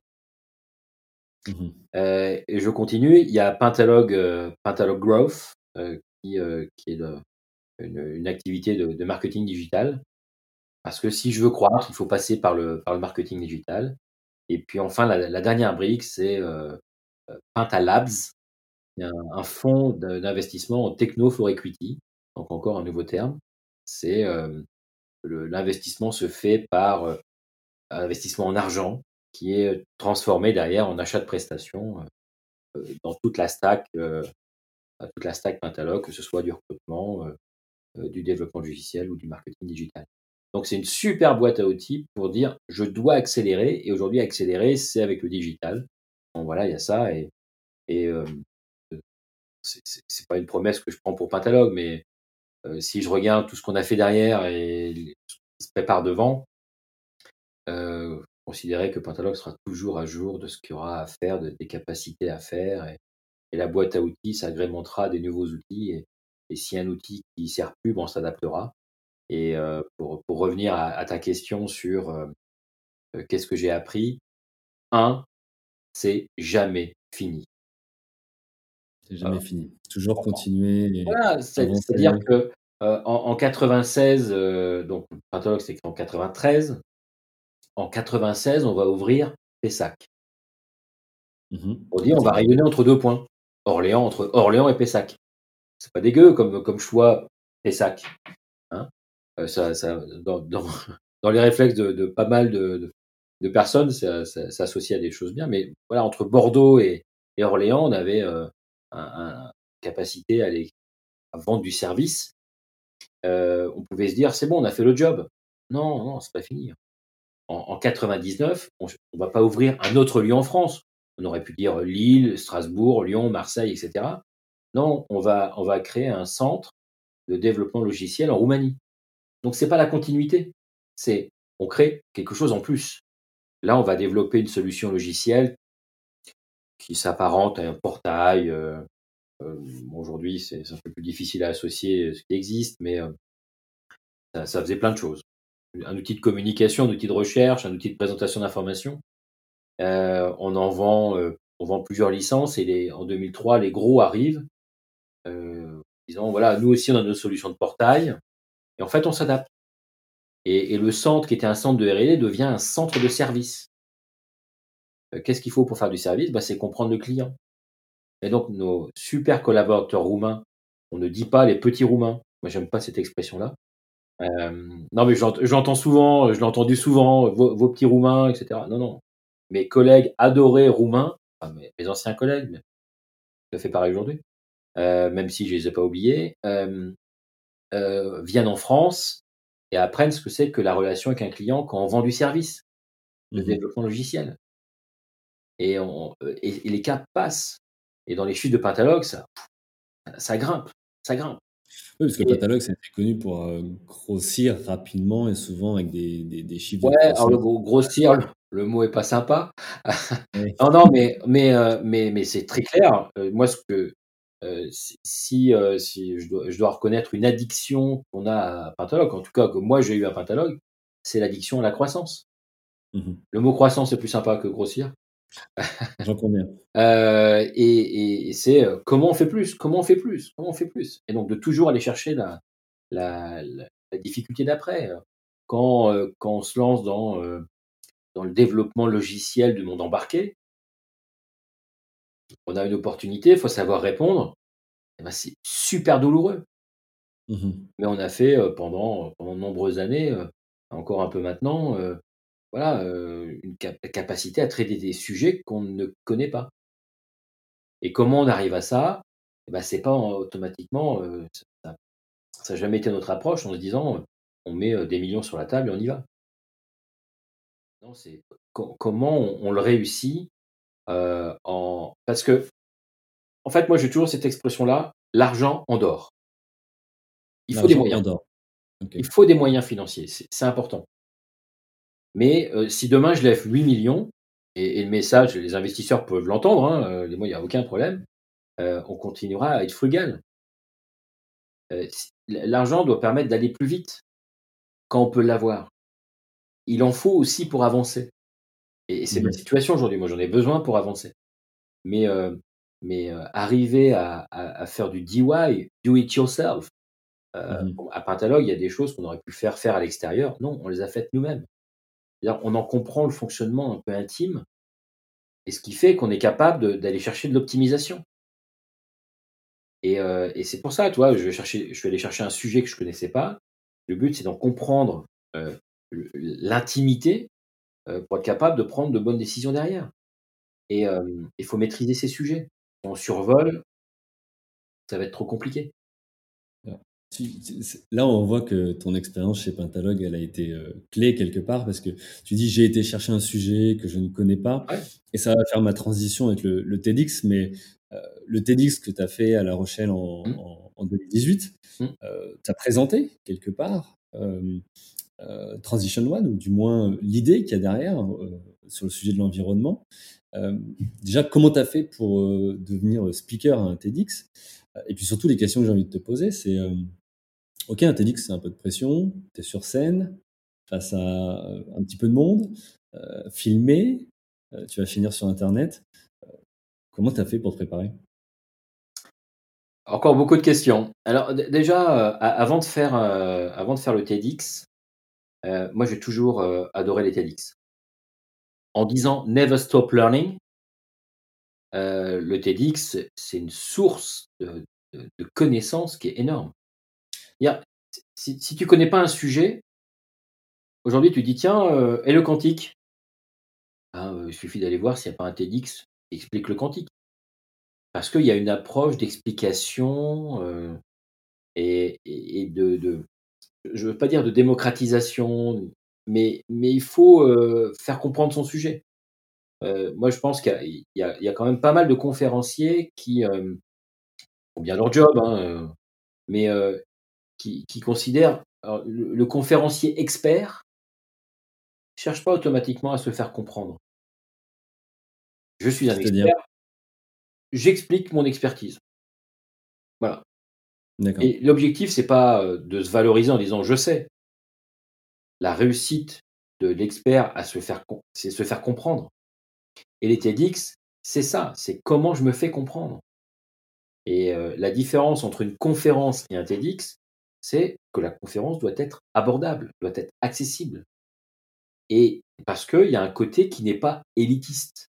Mmh et je continue, il y a Pentalog, Pentalog Growth, qui, qui est le, une, activité de, marketing digital. Parce que si je veux croître, il faut passer par le, par le marketing digital. Et puis enfin, la, dernière brique, c'est euh, euh Labs, un, un fonds d'investissement en techno for equity, donc encore un nouveau terme. C'est euh, l'investissement se fait par euh, investissement en argent qui est transformé derrière en achat de prestations euh, dans toute la stack, toute la stack Pentalog, que ce soit du recrutement, du développement logiciel ou du marketing digital. Donc c'est une super boîte à outils pour dire je dois accélérer et aujourd'hui accélérer c'est avec le digital. Donc voilà il y a ça et, et euh, c'est pas une promesse que je prends pour Pentalog mais euh, si je regarde tout ce qu'on a fait derrière et ce qui se prépare devant, euh, que Pentalog sera toujours à jour de ce qu'il y aura à faire, de, des capacités à faire et, et la boîte à outils s'agrémentera des nouveaux outils et, et si un outil qui sert plus, bon, on s'adaptera. Et euh, pour, pour, revenir à, à, ta question sur euh, euh, qu'est-ce que j'ai appris, un, c'est jamais fini. C'est jamais fini. Toujours continuer. Voilà, c'est-à-dire que en, en, 96, donc Pathologue c'est en 93, en 96, on va ouvrir Pessac. Mmh on dit on va rayonner entre deux points. Orléans entre Orléans et Pessac c'est pas dégueu comme, comme choix Pessac. Hein euh, ça, ça, dans, les réflexes de, pas mal de, personnes, ça, ça, s'associe à des choses bien. Mais voilà, entre Bordeaux et, Orléans, on avait euh, un, un, capacité à vendre du service. Euh, on pouvait se dire, c'est bon, on a fait le job. Non, non, c'est pas fini. En, en 99, on, on va pas ouvrir un autre lieu en France. On aurait pu dire Lille, Strasbourg, Lyon, Marseille, etc. Non, on va, on va créer un centre de développement logiciel en Roumanie. Donc c'est pas la continuité, c'est on crée quelque chose en plus. Là, on va développer une solution logicielle qui s'apparente à un portail. Aujourd'hui, c'est un peu plus difficile à associer ce qui existe, mais ça, ça, faisait plein de choses. Un outil de communication, un outil de recherche, un outil de présentation d'informations. on en vend, on vend plusieurs licences et en 2003, les gros arrivent, disant voilà, nous aussi on a nos solutions de portail, et en fait on s'adapte. Et, le centre, qui était un centre de R&D, devient un centre de service. Euh, qu'est-ce qu'il faut pour faire du service? Bah, C'est comprendre le client. Et donc, nos super collaborateurs roumains, on ne dit pas les petits roumains. Moi, j'aime pas cette expression-là. Euh, non, mais j'entends souvent, je l'ai entendu souvent, vos, petits roumains, etc. Non, non. Mes collègues adorés roumains, enfin, mes, anciens collègues, mais je fais pareil aujourd'hui, euh, même si je les ai pas oubliés, viennent en France et apprennent ce que c'est que la relation avec un client quand on vend du service, le mmh développement logiciel. Et, on, euh, et, les cas passent. Et dans les chiffres de Pentalogue, ça, ça grimpe, ça grimpe. Oui, parce que Pentalogue, c'est connu pour euh, grossir rapidement et souvent avec des, des, chiffres. Ouais, alors le grossir, le, mot est pas sympa. non, non, mais, mais, euh, mais, mais c'est très clair. moi, ce que, euh, si, euh, si je, dois, je, dois, reconnaître une addiction qu'on a à Pentalogue, en tout cas que moi j'ai eu à Pentalogue, c'est l'addiction à la croissance. Mmh Le mot croissance est plus sympa que grossir. J'en conviens. euh, et, et, c'est euh, comment on fait plus, comment on fait plus, comment on fait plus? Et donc de toujours aller chercher la, la, la, difficulté d'après. Quand, quand on se lance dans, dans le développement logiciel du monde embarqué, on a une opportunité, il faut savoir répondre. Eh ben, c'est super douloureux. Mmh Mais on a fait pendant, pendant de nombreuses années, encore un peu maintenant, voilà, une capacité à traiter des sujets qu'on ne connaît pas. Et comment on arrive à ça? Eh ben, C'est pas automatiquement, ça n'a jamais été notre approche en se disant on met des millions sur la table et on y va. Non, c'est comment on, le réussit en... Parce que, en fait, moi, j'ai toujours cette expression-là, l'argent endort. Il faut des moyens. Il faut des moyens financiers, c'est important. Mais si demain je lève 8 millions, et, le message, les investisseurs peuvent l'entendre, hein, moi, il n'y a aucun problème, on continuera à être frugal. L'argent doit permettre d'aller plus vite quand on peut l'avoir. Il en faut aussi pour avancer. Et, c'est ma mmh situation aujourd'hui. Moi, j'en ai besoin pour avancer. Mais, euh, mais euh, arriver à, à, faire du DIY, do it yourself, euh, mmh à Pentalogue, il y a des choses qu'on aurait pu faire faire à l'extérieur. Non, on les a faites nous-mêmes. On en comprend le fonctionnement un peu intime, et ce qui fait qu'on est capable d'aller chercher de l'optimisation. Et, et c'est pour ça, toi, je vais, chercher, je vais aller chercher un sujet que je ne connaissais pas. Le but, c'est d'en comprendre l'intimité pour être capable de prendre de bonnes décisions derrière. Et il faut maîtriser ces sujets. Si on survole, ça va être trop compliqué. Là, on voit que ton expérience chez Pentalogue, elle a été euh, clé quelque part parce que tu dis j'ai été chercher un sujet que je ne connais pas et ça va faire ma transition avec le, TEDx. Mais euh, le TEDx que tu as fait à La Rochelle en, 2018, mmh. tu as présenté quelque part euh, Transition One, ou du moins euh, l'idée qu'il y a derrière euh, sur le sujet de l'environnement. déjà, comment tu as fait pour devenir speaker à un TEDx? Et puis surtout, les questions que j'ai envie de te poser, c'est Ok, un TEDx, c'est un peu de pression, tu es sur scène, face à un petit peu de monde, filmé, tu vas finir sur Internet. comment tu as fait pour te préparer? Encore beaucoup de questions. Alors déjà, avant, de faire, avant de faire le TEDx, euh, moi, j'ai toujours euh, adoré les TEDx. En disant never stop learning, euh, le TEDx, c'est une source de, connaissances qui est énorme. si, si tu connais pas un sujet, aujourd'hui tu dis tiens, et le quantique? Ben, Il suffit d'aller voir s'il n'y a pas un TEDx qui explique le quantique. Parce qu'il y a une approche d'explication et, de, je ne veux pas dire de démocratisation, mais, mais il faut euh, faire comprendre son sujet. Euh, moi, je pense qu'il y, y, a quand même pas mal de conférenciers qui euh, ont bien leur job, hein, mais qui, qui, considèrent le, conférencier expert cherche pas automatiquement à se faire comprendre. Je suis un expert. j'explique mon expertise. Voilà. Et l'objectif, c'est pas euh, de se valoriser en disant je sais. La réussite de l'expert à se faire, c'est se faire comprendre. Et les TEDx, c'est ça, c'est comment je me fais comprendre. Et euh, la différence entre une conférence et un TEDx, c'est que la conférence doit être abordable, doit être accessible. Et parce qu'il y a un côté qui n'est pas élitiste.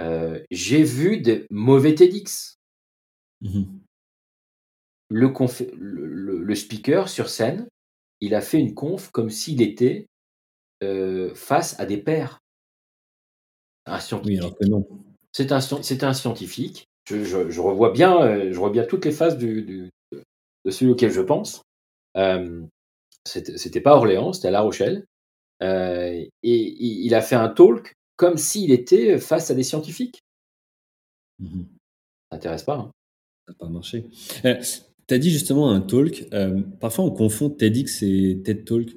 Euh, j'ai vu de mauvais TEDx. Mmh le, le, speaker sur scène, il a fait une conf comme s'il était euh, face à des pairs. Un scientifique. C'est un, un, scientifique. Je, revois bien, euh, je revois bien toutes les phases du, de celui auquel je pense. Euh, c'était pas Orléans, c'était à La Rochelle. et il a fait un talk comme s'il était face à des scientifiques. Mmh ça n'intéresse pas. Hein. Ça n'a pas marché. Tu as dit justement un talk. Euh, parfois, on confond TEDx et TED Talk.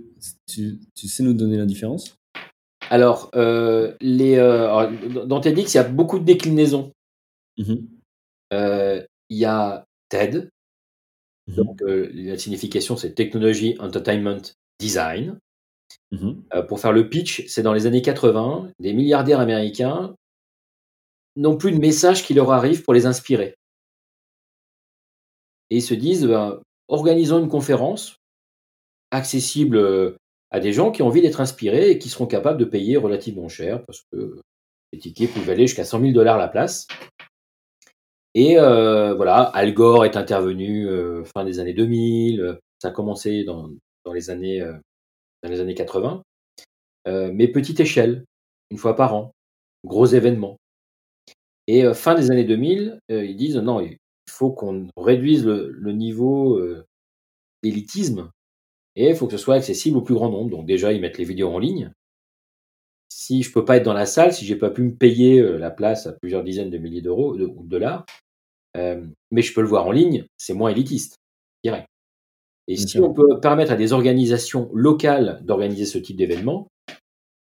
Tu, sais nous donner la différence? Alors, euh, les, euh, dans TEDx, il y a beaucoup de déclinaisons. Mmh il y a TED. Mmh Donc, la signification, c'est Technology, Entertainment, Design. Mmh pour faire le pitch, c'est dans les années 80, des milliardaires américains n'ont plus de message qui leur arrive pour les inspirer et ils se disent ben, organisons une conférence accessible euh, à des gens qui ont envie d'être inspirés et qui seront capables de payer relativement cher parce que les tickets pouvaient aller jusqu'à 100 000 dollars la place. Et euh, voilà, Al Gore est intervenu euh, fin des années 2000, ça a commencé dans, les, années, dans les années 80, mais petite échelle, une fois par an, gros événement. Et fin des années 2000, ils disent non, faut qu'on réduise le, niveau euh, d'élitisme et il faut que ce soit accessible au plus grand nombre. Donc déjà, ils mettent les vidéos en ligne. Si je peux pas être dans la salle, si j'ai pas pu me payer euh, la place à plusieurs dizaines de milliers d'euros ou de, dollars, euh, mais je peux le voir en ligne, c'est moins élitiste, direct. Et si on peut permettre à des organisations locales d'organiser ce type d'événement,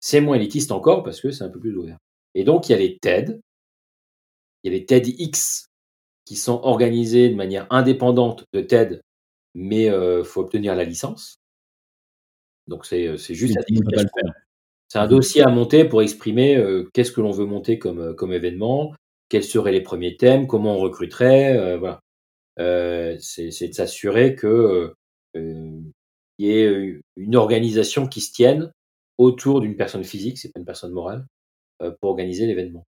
c'est moins élitiste encore parce que c'est un peu plus ouvert. Et donc, il y a les TED, il y a les TEDx, qui sont organisés de manière indépendante de TED, mais il euh, faut obtenir la licence. Donc c'est euh, juste C'est un dossier à monter pour exprimer euh, qu'est-ce que l'on veut monter comme, comme événement, quels seraient les premiers thèmes, comment on recruterait. voilà. c'est de s'assurer que y ait une organisation qui se tienne autour d'une personne physique, c'est pas une personne morale, pour organiser l'événement.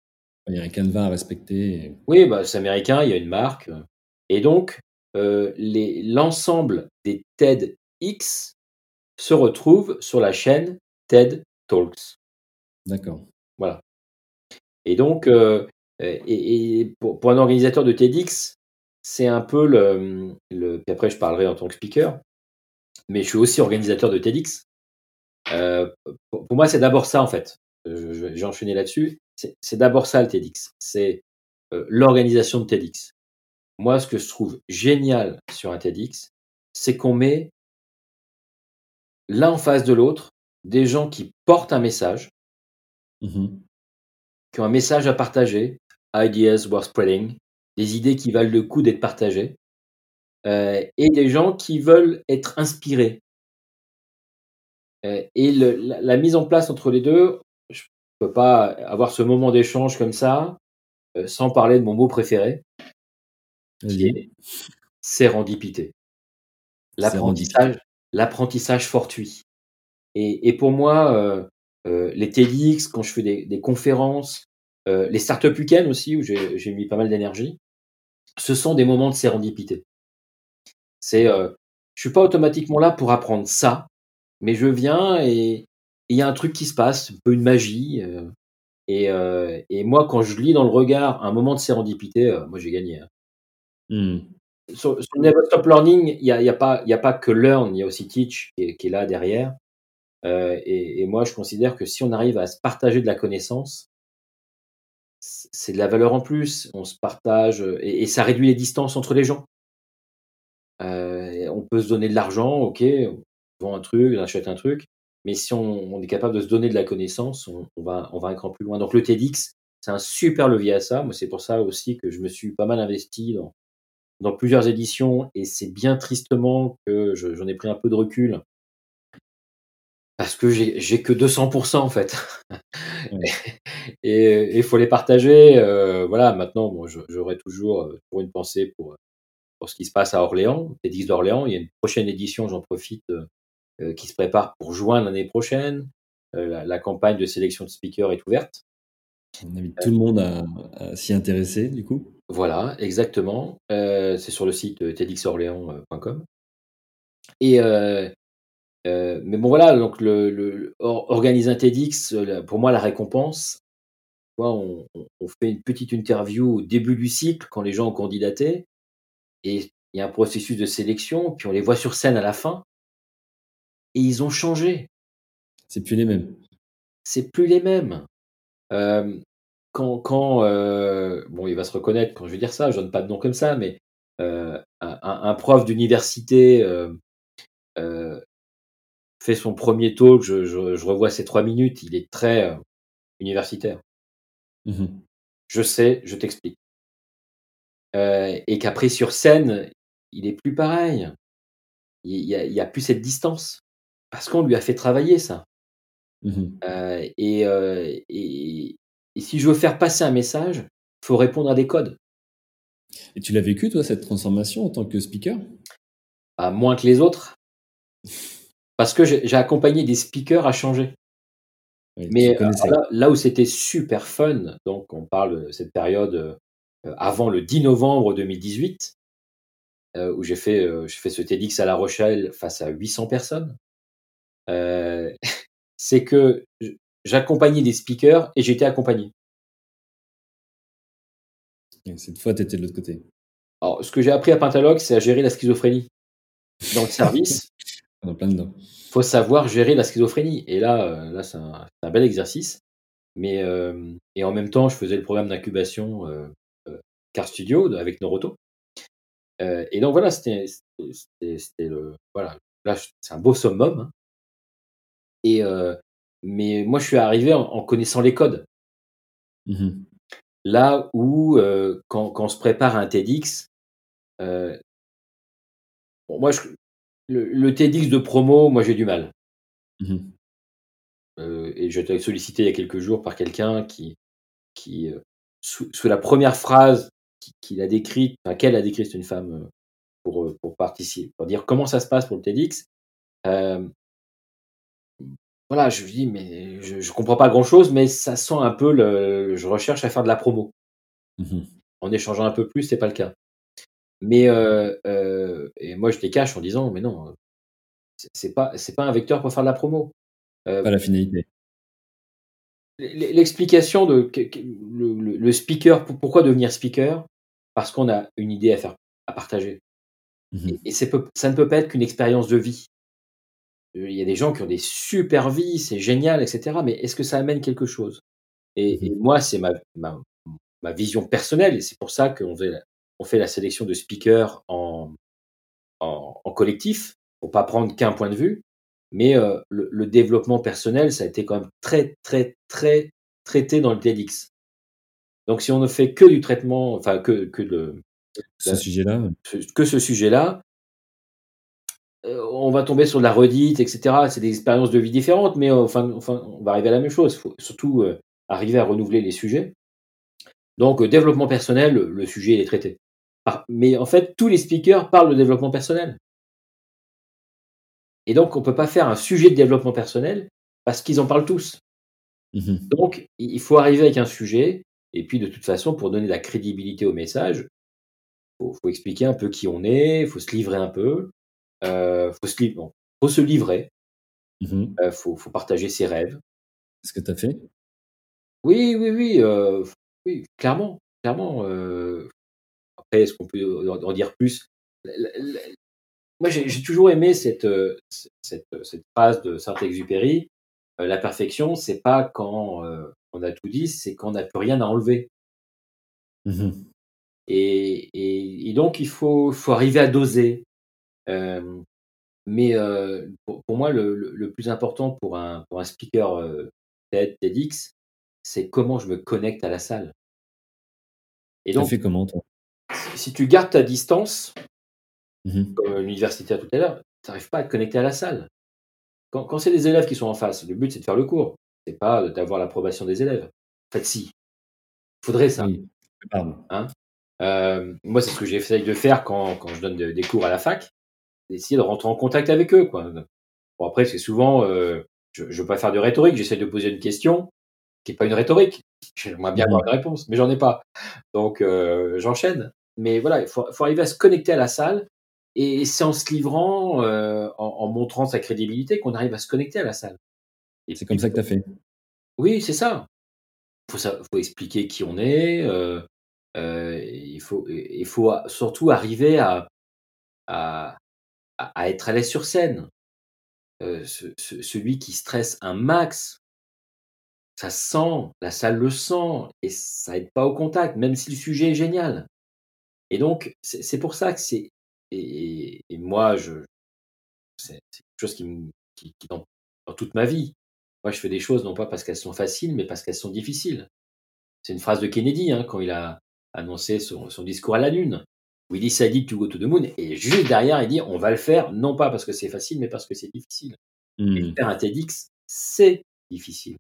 Il y a un canevas à respecter. Oui, bah, c'est américain, il y a une marque. Et donc, euh, l'ensemble des TEDx se retrouve sur la chaîne TED Talks. D'accord. Voilà. Et donc, euh, et, pour, un organisateur de TEDx, c'est un peu le, le. Puis après, je parlerai en tant que speaker, mais je suis aussi organisateur de TEDx. Euh, pour, moi, c'est d'abord ça, en fait. J'ai enchaîné là-dessus c'est d'abord ça le TEDx, c'est euh, l'organisation de TEDx. Moi, ce que je trouve génial sur un TEDx, c'est qu'on met l'un en face de l'autre des gens qui portent un message, mmh qui ont un message à partager, ideas worth spreading, des idées qui valent le coup d'être partagées, euh, et des gens qui veulent être inspirés. Euh, et la, mise en place entre les deux, peux pas avoir ce moment d'échange comme ça euh, sans parler de mon mot préféré, qui est sérendipité. L'apprentissage, l'apprentissage fortuit. Et, pour moi, euh, euh, les TEDx, quand je fais des, conférences, les startup week aussi, où j'ai mis pas mal d'énergie, ce sont des moments de sérendipité. C'est, je suis pas automatiquement là pour apprendre ça, mais je viens et, il y a un truc qui se passe, un peu une magie. Euh, euh, et, moi, quand je lis dans le regard un moment de sérendipité, euh, moi j'ai gagné. Hein. Mmh. Sur, Never Stop Learning, il n'y a, y a, pas, a pas que learn, il y a aussi teach qui est, là derrière. et, moi, je considère que si on arrive à se partager de la connaissance, c'est de la valeur en plus. On se partage et, ça réduit les distances entre les gens. on peut se donner de l'argent, ok, on vend un truc, on achète un truc, mais si on, est capable de se donner de la connaissance, on, va, on va un cran plus loin. Donc le TEDx, c'est un super levier à ça. Moi, c'est pour ça aussi que je me suis pas mal investi dans, dans plusieurs éditions et c'est bien tristement que j'en ai pris un peu de recul parce que j'ai que 200% en fait. et il faut les partager. Euh, voilà, maintenant, bon, j'aurai toujours euh, pour une pensée pour, pour ce qui se passe à Orléans, TEDx d'Orléans. Il y a une prochaine édition, j'en profite, euh, qui se prépare pour juin l'année prochaine. La, campagne de sélection de speakers est ouverte. On invite tout le monde à, s'y intéresser, du coup. Voilà, exactement. C'est sur le site tedxorléans.com. Et euh, mais bon voilà, donc le, le organiser un TEDx, euh, pour moi la récompense, on, on, fait une petite interview au début du cycle quand les gens ont candidaté, et il y a un processus de sélection, puis on les voit sur scène à la fin, et ils ont changé. C'est plus les mêmes. C'est plus les mêmes. Euh, quand, quand euh, bon, il va se reconnaître quand je vais dire ça, je donne pas de nom comme ça, mais euh, un, un, prof d'université euh, fait son premier talk, je, je, revois ces trois minutes, il est très euh, universitaire. Mmh je sais, je t'explique. Euh, et qu'après sur scène, il est plus pareil. Il n'y a, y a, plus cette distance parce qu'on lui a fait travailler ça. Mmh euh, et, et, et, si je veux faire passer un message, faut répondre à des codes. Et tu l'as vécu toi cette transformation en tant que speaker? À ah, Moins que les autres. Parce que j'ai accompagné des speakers à changer. Mais là, où c'était super fun, donc on parle de cette période euh, avant le 10 novembre 2018, euh, où j'ai fait, euh, fait ce TEDx à La Rochelle face à 800 personnes, c'est que j'accompagnais des speakers et j'étais accompagné. cette fois, tu étais de l'autre côté. Alors, ce que j'ai appris à Pentalogue, c'est à gérer la schizophrénie dans le service. Dedans. faut savoir gérer la schizophrénie. Et là, euh, là c'est un, bel exercice. Mais, euh, et en même temps, je faisais le programme d'incubation euh, Car Studio avec Noroto. et donc voilà, c'était le. Voilà, là, c'est un beau summum. Hein. Et, mais moi, je suis arrivé en, connaissant les codes. Mmh là où, quand, quand, on se prépare à un TEDx, bon, moi, je, le, TEDx de promo, moi j'ai du mal. Mmh euh, et sollicité il y a quelques jours par quelqu'un qui, qui euh, sous, la première phrase qu'il a décrite, enfin qu'elle a décrite, c'est une femme euh, pour, pour participer, pour dire comment ça se passe pour le TEDx. Voilà, je lui dis, mais je, ne comprends pas grand chose, mais ça sent un peu le. Je recherche à faire de la promo. Mmh en échangeant un peu plus, c'est pas le cas. Mais euh, euh, et moi, je les cache en disant, mais non, c'est pas c'est pas un vecteur pour faire de la promo. Euh, pas la finalité. L'explication de le, speaker, pourquoi devenir speaker? Parce qu'on a une idée à faire, à partager. Mmh et, ça ne peut pas être qu'une expérience de vie. Il y a des gens qui ont des super vies, c'est génial, etc. Mais est-ce que ça amène quelque chose? Et, mmh et, moi, c'est ma, ma, ma, vision personnelle, et c'est pour ça qu'on on fait la sélection de speakers en, en, collectif, pour pas prendre qu'un point de vue. Mais euh, le, développement personnel, ça a été quand même très, très, très traité dans le TEDx. Donc, si on ne fait que du traitement, enfin, que, que le, ce sujet-là, que ce sujet-là, euh, on va tomber sur de la redite, etc. C'est des expériences de vie différentes, mais enfin, enfin, on va arriver à la même chose. Il faut surtout euh, arriver à renouveler les sujets. Donc, développement personnel, le sujet est traité. Mais en fait, tous les speakers parlent de développement personnel. Et donc, on ne peut pas faire un sujet de développement personnel parce qu'ils en parlent tous. Mmh donc, il faut arriver avec un sujet. Et puis, de toute façon, pour donner de la crédibilité au message, il faut, expliquer un peu qui on est, il faut se livrer un peu, euh, faut, se faut se livrer, il mmh euh, faut, partager ses rêves. Ce que tu as fait? Oui, oui, oui, euh, oui, clairement, clairement est-ce qu'on peut en dire plus? Moi, j'ai toujours aimé cette, cette, cette, phrase de Saint-Exupéry euh, la perfection, c'est pas quand euh, on a tout dit, c'est quand on n'a plus rien à enlever. Mmh et, et, donc, il faut, faut arriver à doser. Mais pour, moi, le, le, plus important pour un, pour un speaker TED, TEDx, c'est comment je me connecte à la salle. Et donc, fait comment toi? Si tu gardes ta distance, mmh comme l'université tout à l'heure, tu n'arrives pas à te connecter à la salle. Quand, quand c'est des élèves qui sont en face, le but c'est de faire le cours, c'est pas d'avoir l'approbation des élèves. En fait, si. Il faudrait ça. Hein? Euh, moi, c'est ce que j'essaye de faire quand, quand je donne des cours à la fac, d'essayer de rentrer en contact avec eux. Quoi. Bon, après, c'est souvent, euh, je ne veux pas faire de rhétorique, j'essaie de poser une question qui n'est pas une rhétorique. J'aimerais bien avoir une réponse, mais j'en ai pas. Donc, euh, j'enchaîne. Mais voilà, il faut, faut, arriver à se connecter à la salle. Et c'est en se livrant, euh, en, en, montrant sa crédibilité, qu'on arrive à se connecter à la salle. C'est comme ça que tu as fait. Oui, c'est ça. Il faut, faut, expliquer qui on est. Il, faut, il faut surtout arriver à, à, à être à l'aise sur scène. Euh, ce, ce, celui qui stresse un max, ça sent, la salle le sent, et ça aide pas au contact, même si le sujet est génial. Et donc, c'est pour ça que c'est. Et, moi, je, c'est quelque chose qui, me, qui, qui dans, toute ma vie, moi, je fais des choses non pas parce qu'elles sont faciles, mais parce qu'elles sont difficiles. C'est une phrase de Kennedy, hein, quand il a annoncé son discours à la Lune. We decided to go to the moon. Et juste derrière, il dit on va le faire, non pas parce que c'est facile, mais parce que c'est difficile. Mmh. Et faire un TEDx, c'est difficile.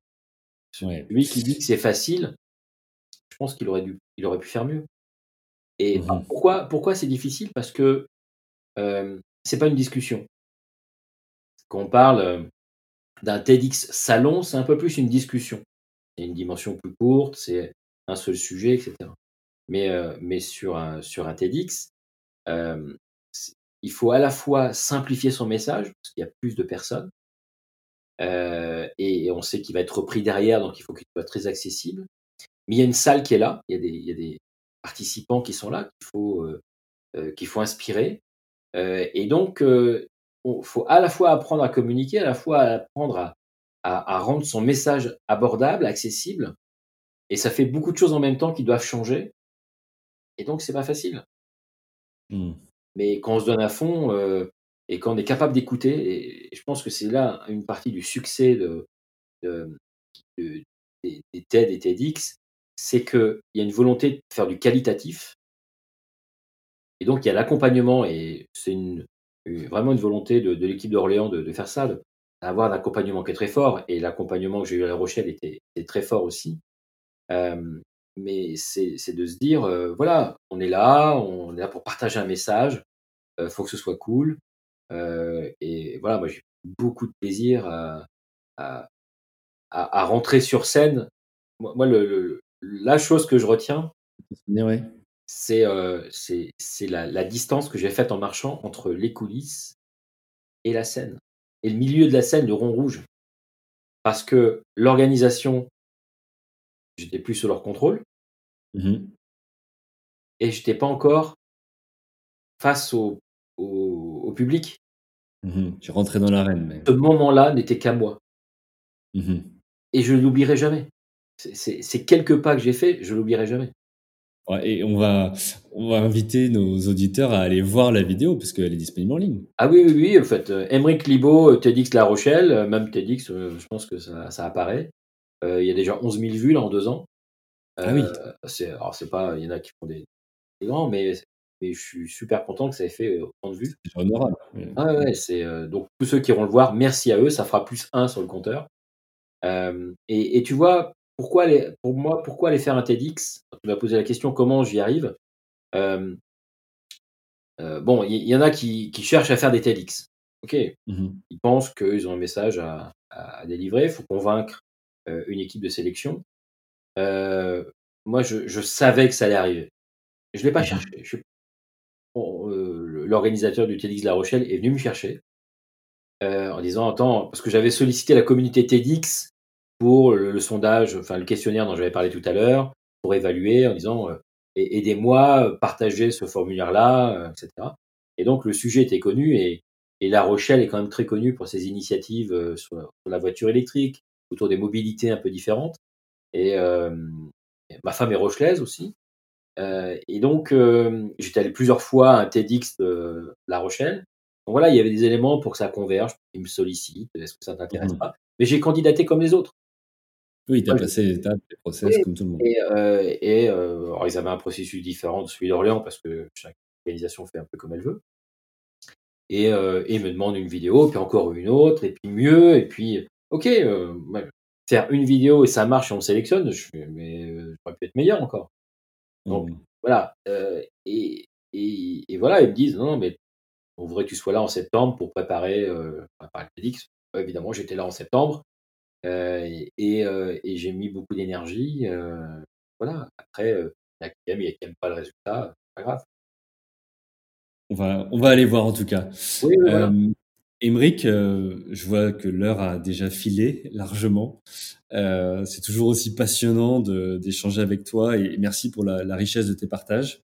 Ouais. Lui qui dit que c'est facile, je pense qu'il aurait, dû, il aurait pu faire mieux. Et mmh. pourquoi, pourquoi c'est difficile? Parce que euh, c'est pas une discussion. Quand on parle euh, d'un TEDx salon, c'est un peu plus une discussion. Il a une dimension plus courte, c'est un seul sujet, etc. Mais, euh, mais sur, un, sur un TEDx, euh, il faut à la fois simplifier son message, parce qu'il y a plus de personnes, euh, et, on sait qu'il va être repris derrière, donc il faut qu'il soit très accessible. Mais il y a une salle qui est là, il y a des, il y a des participants qui sont là, qu'il faut, euh, qu'il faut inspirer. et donc, il faut à la fois apprendre à communiquer, à la fois apprendre à, à, à, rendre son message abordable, accessible. Et ça fait beaucoup de choses en même temps qui doivent changer. Et donc, c'est pas facile. Mmh. Mais quand on se donne à fond euh, et quand on est capable d'écouter, et je pense que c'est là une partie du succès de, de, de des, des, TED et TEDx, c'est qu'il y a une volonté de faire du qualitatif. Et donc, il y a l'accompagnement, et c'est une, vraiment une volonté de, de l'équipe d'Orléans de, de, faire ça, d'avoir un accompagnement qui est très fort. Et l'accompagnement que j'ai eu à La Rochelle était, était très fort aussi. Euh, mais c'est de se dire, euh, voilà, on est là, on est là pour partager un message, il euh, faut que ce soit cool. Euh, et voilà, moi j'ai beaucoup de plaisir à, à, à, rentrer sur scène. Moi, le, le, la chose que je retiens, ouais. c'est la, la distance que j'ai faite en marchant entre les coulisses et la scène. Et le milieu de la scène, le rond rouge. Parce que l'organisation j'étais plus sous leur contrôle. Mmh et j'étais pas encore face au, au, au public. Mmh tu rentrais dans l'arène. Mais... Ce moment-là n'était qu'à moi. Mmh et je ne l'oublierai jamais. C'est quelques pas que j'ai fait, je l'oublierai jamais. Ouais, et on va, on va inviter nos auditeurs à aller voir la vidéo parce qu'elle est disponible en ligne. Ah oui, oui, oui. En fait, Emeric euh, Libo, TEDx La Rochelle, euh, même TEDx, euh, je pense que ça, ça apparaît. Euh, il y a déjà 11 000 vues là en deux ans. Ah oui. C'est, alors c'est pas, il y en a qui font des, des grands, mais, mais je suis super content que ça ait fait autant de vues. C'est honorable. Ah ouais, c'est donc tous ceux qui iront le voir, merci à eux, ça fera plus un sur le compteur. Euh, et, et, tu vois, pourquoi les, pour moi, pourquoi aller faire un TEDx? Tu m'as posé la question comment j'y arrive? Euh, euh, bon, il y, y, en a qui, qui, cherchent à faire des TEDx. Ok, mmh ils pensent qu'ils ont un message à, à délivrer, il faut convaincre euh, une équipe de sélection. Euh, moi, je, je, savais que ça allait arriver. Je ne l'ai pas mmh cherché. Je, bon, euh, L'organisateur du TEDx La Rochelle est venu me chercher euh, en disant Attends, parce que j'avais sollicité la communauté TEDx pour le, le, sondage, enfin le questionnaire dont j'avais parlé tout à l'heure, pour évaluer en disant euh, Aidez-moi, partagez ce formulaire-là, etc. Et donc le sujet était connu et, et, La Rochelle est quand même très connue pour ses initiatives sur, sur la voiture électrique, autour des mobilités un peu différentes. Et ma femme est rochelaise aussi. Et donc, j'étais allé plusieurs fois à un TEDx de La Rochelle. Donc voilà, il y avait des éléments pour que ça converge. Ils me sollicitent. Est-ce que ça t'intéresse mmh. pas? Mais j'ai candidaté comme les autres. Oui, tu as passé les étapes, les process comme tout le monde. Et, euh, et euh, alors ils avaient un processus différent de celui d'Orléans parce que chaque organisation fait un peu comme elle veut. Et, euh, et ils me demandent une vidéo, puis encore une autre, et puis mieux, et puis ok, ouais, faire une vidéo et ça marche et on sélectionne, je fais, mais euh, j'aurais pu être meilleur encore. Donc Mmh. voilà. euh, et, et, et voilà, ils me disent non, non, mais on voudrait que tu sois là en septembre pour préparer, euh, préparer le TEDx. Évidemment, j'étais là en septembre euh, et, et, euh, et j'ai mis beaucoup d'énergie. voilà. Après, il y a qui aiment, il y a qui pas le résultat, c'est pas grave. On va, on va aller voir en tout cas. Oui, oui, voilà. Émeric, euh, je vois que l'heure a déjà filé largement. Euh, c'est toujours aussi passionnant d'échanger avec toi et merci pour la, richesse de tes partages.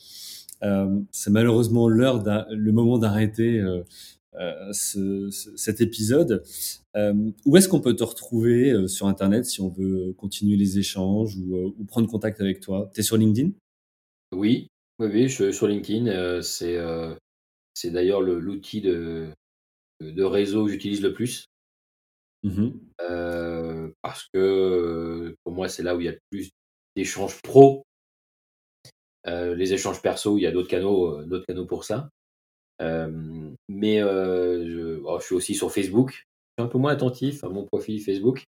Euh, c'est malheureusement l'heure, le moment d'arrêter ce- ce- cet épisode. Où est-ce qu'on peut te retrouver sur Internet si on veut continuer les échanges ou, prendre contact avec toi? Tu es sur LinkedIn? Oui, oui, je suis sur LinkedIn. c'est d'ailleurs le- l'outil de, de réseau que j'utilise le plus. Mhm. euh, parce que euh, pour moi, c'est là où il y a le plus d'échanges pro. Euh, les échanges perso, il y a d'autres canaux, d'autres canaux pour ça. Euh, mais je, oh, je suis aussi sur Facebook. Je suis un peu moins attentif à mon profil Facebook.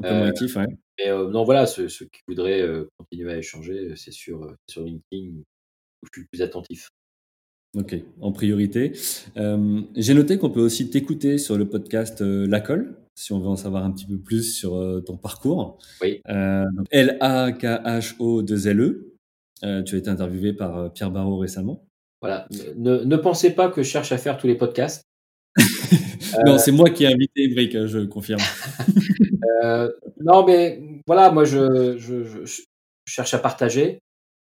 Un peu moins actif, ouais. Mais non, voilà, ceux, ceux qui voudraient continuer à échanger, c'est sur, sur LinkedIn où je suis plus attentif. Ok, en priorité. Euh, J'ai noté qu'on peut aussi t'écouter sur le podcast euh, La Colle, si on veut en savoir un petit peu plus sur euh, ton parcours. Oui. Euh, donc L-A-K-H-O-2-L-E. Euh, tu as été interviewé par Pierre Barrault récemment. Voilà. Ne, ne pensez pas que je cherche à faire tous les podcasts. Non, c'est moi qui ai invité Brick, je confirme. Non, mais voilà, moi, je, je, je- je cherche à partager.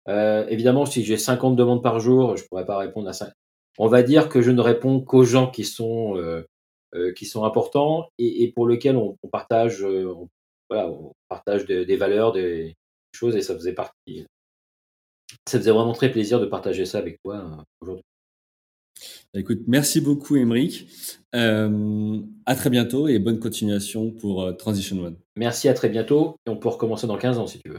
Euh, évidemment, si j'ai 50 demandes par jour, je pourrais pas répondre à ça. On va dire que je ne réponds qu'aux gens qui sont, euh, euh, qui sont importants et, et pour lesquels on, on partage, on, voilà, on partage des, des valeurs, des choses et ça faisait partie. Ça faisait vraiment très plaisir de partager ça avec toi aujourd'hui. Écoute, merci beaucoup, Émeric. À très bientôt et bonne continuation pour Transition One. Merci, à très bientôt et on peut recommencer dans 15 ans si tu veux.